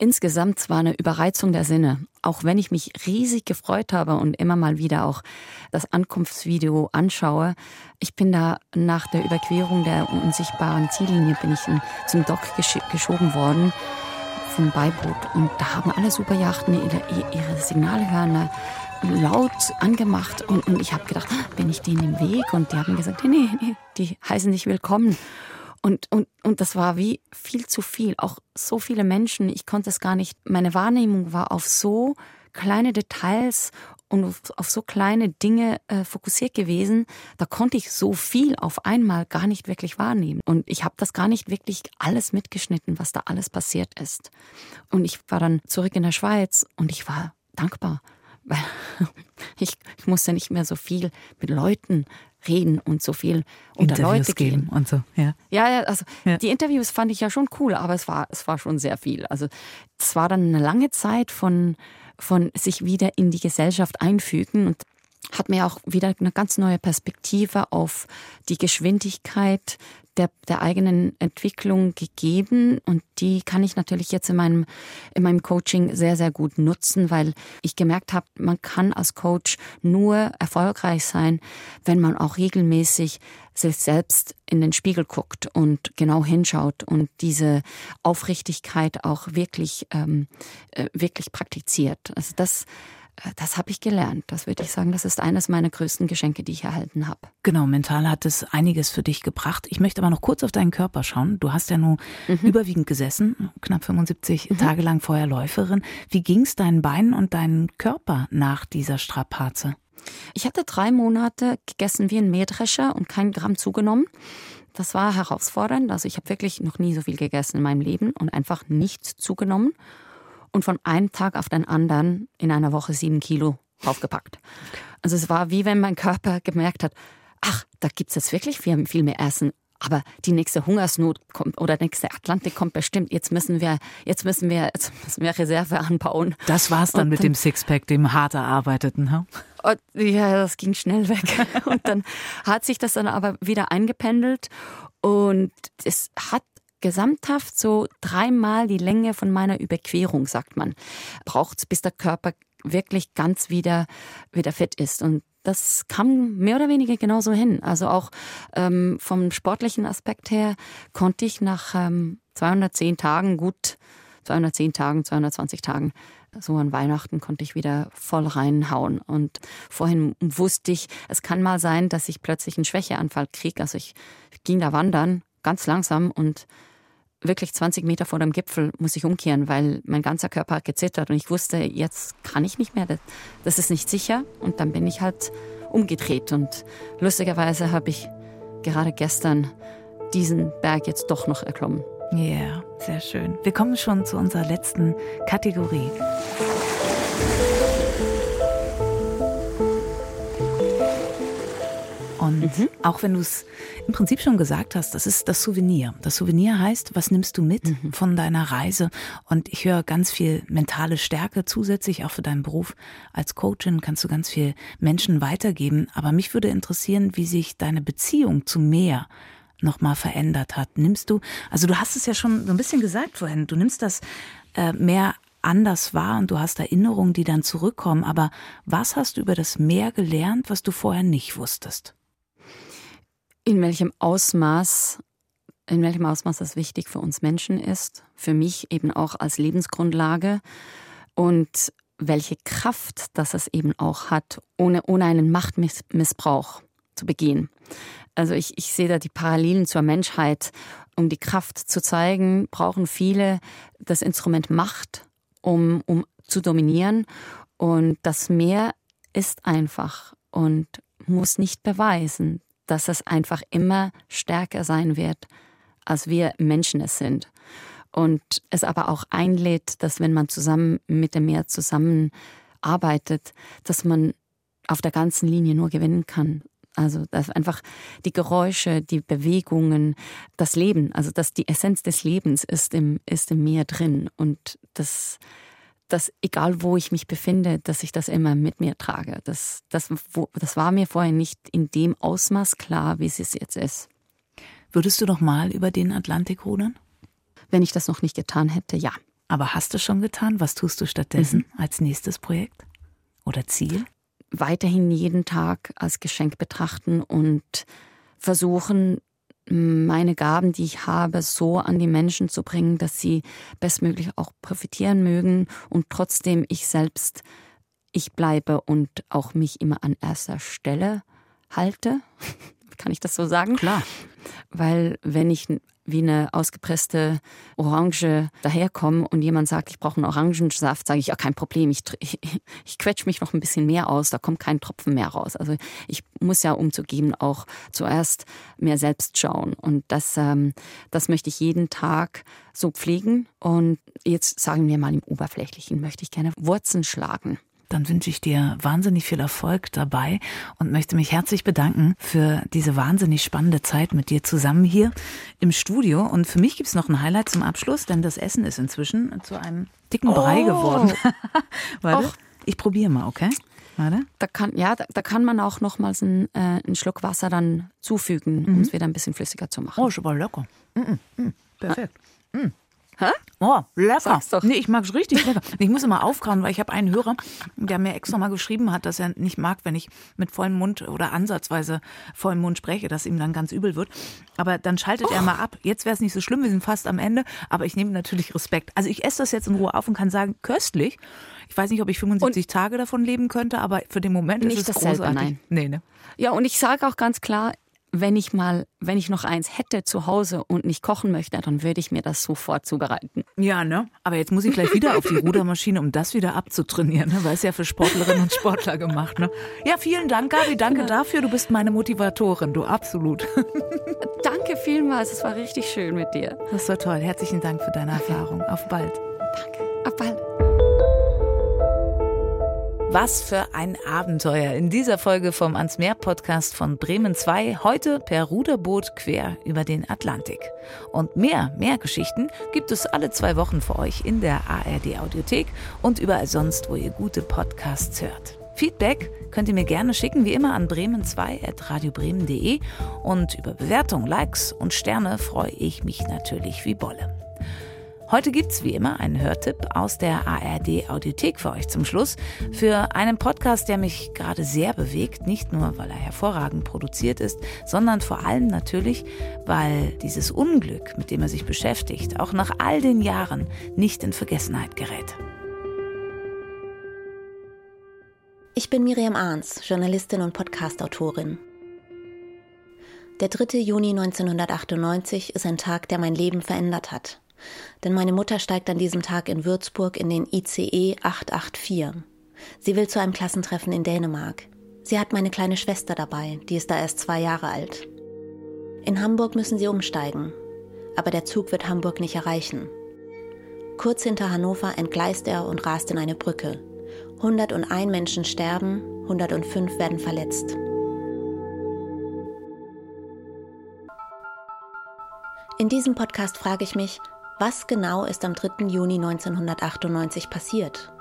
insgesamt zwar eine Überreizung der Sinne. Auch wenn ich mich riesig gefreut habe und immer mal wieder auch das Ankunftsvideo anschaue. Ich bin da nach der Überquerung der unsichtbaren Ziellinie bin ich zum Dock gesch geschoben worden vom Beiboot und da haben alle Superjachten ihre, ihre Signalhörner laut angemacht und, und ich habe gedacht, bin ich denen im Weg? Und die haben gesagt, nee, nee, die heißen dich willkommen. Und, und, und das war wie viel zu viel. Auch so viele Menschen, ich konnte es gar nicht, meine Wahrnehmung war auf so kleine Details und auf, so kleine Dinge äh, fokussiert gewesen, da konnte ich so viel auf einmal gar nicht wirklich wahrnehmen. Und ich habe das gar nicht wirklich alles mitgeschnitten, was da alles passiert ist. Und ich war dann zurück in der Schweiz und ich war dankbar, weil ich, ich musste nicht mehr so viel mit Leuten reden und so viel unter Interviews Leute gehen und so. Ja, ja, ja also ja. die Interviews fand ich ja schon cool, aber es war es war schon sehr viel. Also es war dann eine lange Zeit von von sich wieder in die Gesellschaft einfügen und hat mir auch wieder eine ganz neue Perspektive auf die Geschwindigkeit der, der eigenen Entwicklung gegeben. Und die kann ich natürlich jetzt in meinem, in meinem Coaching sehr, sehr gut nutzen, weil ich gemerkt habe, man kann als Coach nur erfolgreich sein, wenn man auch regelmäßig sich selbst in den Spiegel guckt und genau hinschaut und diese Aufrichtigkeit auch wirklich, ähm, äh, wirklich praktiziert. Also das das habe ich gelernt. Das würde ich sagen, das ist eines meiner größten Geschenke, die ich erhalten habe. Genau, mental hat es einiges für dich gebracht. Ich möchte aber noch kurz auf deinen Körper schauen. Du hast ja nur mhm. überwiegend gesessen, knapp 75 mhm. Tage lang vorher Läuferin. Wie ging es deinen Beinen und deinem Körper nach dieser Strapaze? Ich hatte drei Monate gegessen wie ein Mähdrescher und kein Gramm zugenommen. Das war herausfordernd. Also ich habe wirklich noch nie so viel gegessen in meinem Leben und einfach nichts zugenommen und von einem Tag auf den anderen in einer Woche sieben Kilo draufgepackt. Also es war wie wenn mein Körper gemerkt hat, ach, da gibt's jetzt wirklich viel, viel mehr Essen. Aber die nächste Hungersnot kommt oder der nächste Atlantik kommt bestimmt. Jetzt müssen wir, jetzt müssen wir, jetzt müssen wir Reserve anbauen. Das war's dann und mit dem Sixpack, dem hart erarbeiteten? Huh? Ja, das ging schnell weg. Und dann hat sich das dann aber wieder eingependelt und es hat gesamthaft so dreimal die Länge von meiner Überquerung, sagt man, braucht's, bis der Körper wirklich ganz wieder, wieder fit ist. Und das kam mehr oder weniger genauso hin. Also auch ähm, vom sportlichen Aspekt her konnte ich nach ähm, 210 Tagen gut, 210 Tagen, 220 Tagen, so an Weihnachten konnte ich wieder voll reinhauen. Und vorhin wusste ich, es kann mal sein, dass ich plötzlich einen Schwächeanfall kriege. Also ich ging da wandern, ganz langsam und wirklich 20 Meter vor dem Gipfel muss ich umkehren, weil mein ganzer Körper hat gezittert und ich wusste, jetzt kann ich nicht mehr, das ist nicht sicher. Und dann bin ich halt umgedreht und lustigerweise habe ich gerade gestern diesen Berg jetzt doch noch erklommen. Ja, yeah, sehr schön. Wir kommen schon zu unserer letzten Kategorie. Und mhm. auch wenn du es im Prinzip schon gesagt hast, das ist das Souvenir. Das Souvenir heißt, was nimmst du mit mhm. von deiner Reise? Und ich höre ganz viel mentale Stärke zusätzlich, auch für deinen Beruf als Coachin kannst du ganz viel Menschen weitergeben. Aber mich würde interessieren, wie sich deine Beziehung zu Meer nochmal verändert hat. Nimmst du, also du hast es ja schon so ein bisschen gesagt vorhin, du nimmst das äh, mehr anders wahr und du hast Erinnerungen, die dann zurückkommen. Aber was hast du über das Meer gelernt, was du vorher nicht wusstest? In welchem Ausmaß in welchem Ausmaß das wichtig für uns Menschen ist, für mich eben auch als Lebensgrundlage und welche Kraft das es eben auch hat, ohne, ohne einen Machtmissbrauch zu begehen. Also ich, ich sehe da die Parallelen zur Menschheit. Um die Kraft zu zeigen, brauchen viele das Instrument Macht, um, um zu dominieren. Und das Meer ist einfach und muss nicht beweisen dass es einfach immer stärker sein wird, als wir Menschen es sind. Und es aber auch einlädt, dass wenn man zusammen mit dem Meer zusammenarbeitet, dass man auf der ganzen Linie nur gewinnen kann. Also das einfach die Geräusche, die Bewegungen, das Leben, also dass die Essenz des Lebens ist im, ist im Meer drin und das, das, egal wo ich mich befinde, dass ich das immer mit mir trage. Das, das, wo, das war mir vorher nicht in dem Ausmaß klar, wie es jetzt ist. Würdest du noch mal über den Atlantik rudern? Wenn ich das noch nicht getan hätte, ja. Aber hast du schon getan? Was tust du stattdessen mhm. als nächstes Projekt oder Ziel? Weiterhin jeden Tag als Geschenk betrachten und versuchen, meine Gaben, die ich habe, so an die Menschen zu bringen, dass sie bestmöglich auch profitieren mögen und trotzdem ich selbst ich bleibe und auch mich immer an erster Stelle halte. Kann ich das so sagen? Klar. Weil wenn ich wie eine ausgepresste Orange daherkomme und jemand sagt, ich brauche einen Orangensaft, sage ich, ja, kein Problem, ich, ich, ich quetsche mich noch ein bisschen mehr aus, da kommt kein Tropfen mehr raus. Also ich muss ja umzugeben auch zuerst mehr selbst schauen. Und das, ähm, das möchte ich jeden Tag so pflegen. Und jetzt sagen wir mal im Oberflächlichen, möchte ich gerne Wurzeln schlagen dann wünsche ich dir wahnsinnig viel Erfolg dabei und möchte mich herzlich bedanken für diese wahnsinnig spannende Zeit mit dir zusammen hier im Studio. Und für mich gibt es noch ein Highlight zum Abschluss, denn das Essen ist inzwischen zu einem dicken oh. Brei geworden. Warte, Och. ich probiere mal, okay? Warte. Da kann, ja, da, da kann man auch nochmals einen, äh, einen Schluck Wasser dann zufügen, mhm. um es wieder ein bisschen flüssiger zu machen. Oh, schon mal lecker. Mm -mm. Perfekt. Mm. Hä? Oh, lecker. Nee, ich mag es richtig lecker. Ich muss immer aufkauen, weil ich habe einen Hörer, der mir extra mal geschrieben hat, dass er nicht mag, wenn ich mit vollem Mund oder ansatzweise vollem Mund spreche, dass ihm dann ganz übel wird. Aber dann schaltet oh. er mal ab. Jetzt wäre es nicht so schlimm, wir sind fast am Ende, aber ich nehme natürlich Respekt. Also ich esse das jetzt in Ruhe auf und kann sagen, köstlich. Ich weiß nicht, ob ich 75 und Tage davon leben könnte, aber für den Moment ist es großartig. Nein. Nee, ne? Ja, und ich sage auch ganz klar, wenn ich mal, wenn ich noch eins hätte zu Hause und nicht kochen möchte, dann würde ich mir das sofort zubereiten. Ja, ne? Aber jetzt muss ich gleich wieder auf die Rudermaschine, um das wieder abzutrainieren, ne? weil es ja für Sportlerinnen und Sportler gemacht, ne? Ja, vielen Dank, Gabi. Danke dafür. Du bist meine Motivatorin, du absolut. Danke vielmals. Es war richtig schön mit dir. Das war toll. Herzlichen Dank für deine Erfahrung. Auf bald. Danke. Auf bald. Was für ein Abenteuer in dieser Folge vom Ans Meer Podcast von Bremen 2. Heute per Ruderboot quer über den Atlantik. Und mehr, mehr Geschichten gibt es alle zwei Wochen für euch in der ARD Audiothek und überall sonst, wo ihr gute Podcasts hört. Feedback könnt ihr mir gerne schicken, wie immer an bremen2.radiobremen.de und über Bewertungen, Likes und Sterne freue ich mich natürlich wie Bolle. Heute gibt's wie immer einen Hörtipp aus der ARD Audiothek für euch zum Schluss. Für einen Podcast, der mich gerade sehr bewegt, nicht nur weil er hervorragend produziert ist, sondern vor allem natürlich, weil dieses Unglück, mit dem er sich beschäftigt, auch nach all den Jahren nicht in Vergessenheit gerät. Ich bin Miriam Arns, Journalistin und Podcastautorin. Der 3. Juni 1998 ist ein Tag, der mein Leben verändert hat. Denn meine Mutter steigt an diesem Tag in Würzburg in den ICE 884. Sie will zu einem Klassentreffen in Dänemark. Sie hat meine kleine Schwester dabei, die ist da erst zwei Jahre alt. In Hamburg müssen sie umsteigen, aber der Zug wird Hamburg nicht erreichen. Kurz hinter Hannover entgleist er und rast in eine Brücke. 101 Menschen sterben, 105 werden verletzt. In diesem Podcast frage ich mich, was genau ist am 3. Juni 1998 passiert?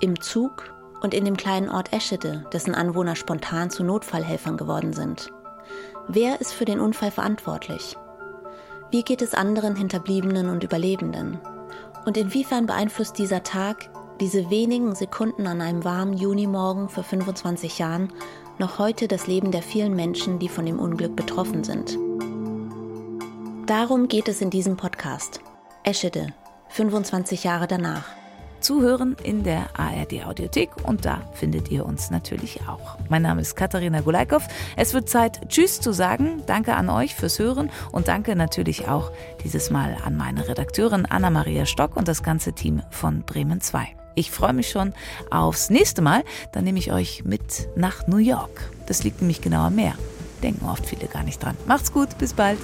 Im Zug und in dem kleinen Ort Eschede, dessen Anwohner spontan zu Notfallhelfern geworden sind. Wer ist für den Unfall verantwortlich? Wie geht es anderen Hinterbliebenen und Überlebenden? Und inwiefern beeinflusst dieser Tag, diese wenigen Sekunden an einem warmen Junimorgen vor 25 Jahren, noch heute das Leben der vielen Menschen, die von dem Unglück betroffen sind? Darum geht es in diesem Podcast. Eschede, 25 Jahre danach. Zuhören in der ARD Audiothek und da findet ihr uns natürlich auch. Mein Name ist Katharina Gulaikow. Es wird Zeit, Tschüss zu sagen. Danke an euch fürs Hören und danke natürlich auch dieses Mal an meine Redakteurin Anna-Maria Stock und das ganze Team von Bremen 2. Ich freue mich schon aufs nächste Mal. Dann nehme ich euch mit nach New York. Das liegt nämlich genau am Meer. Denken oft viele gar nicht dran. Macht's gut, bis bald.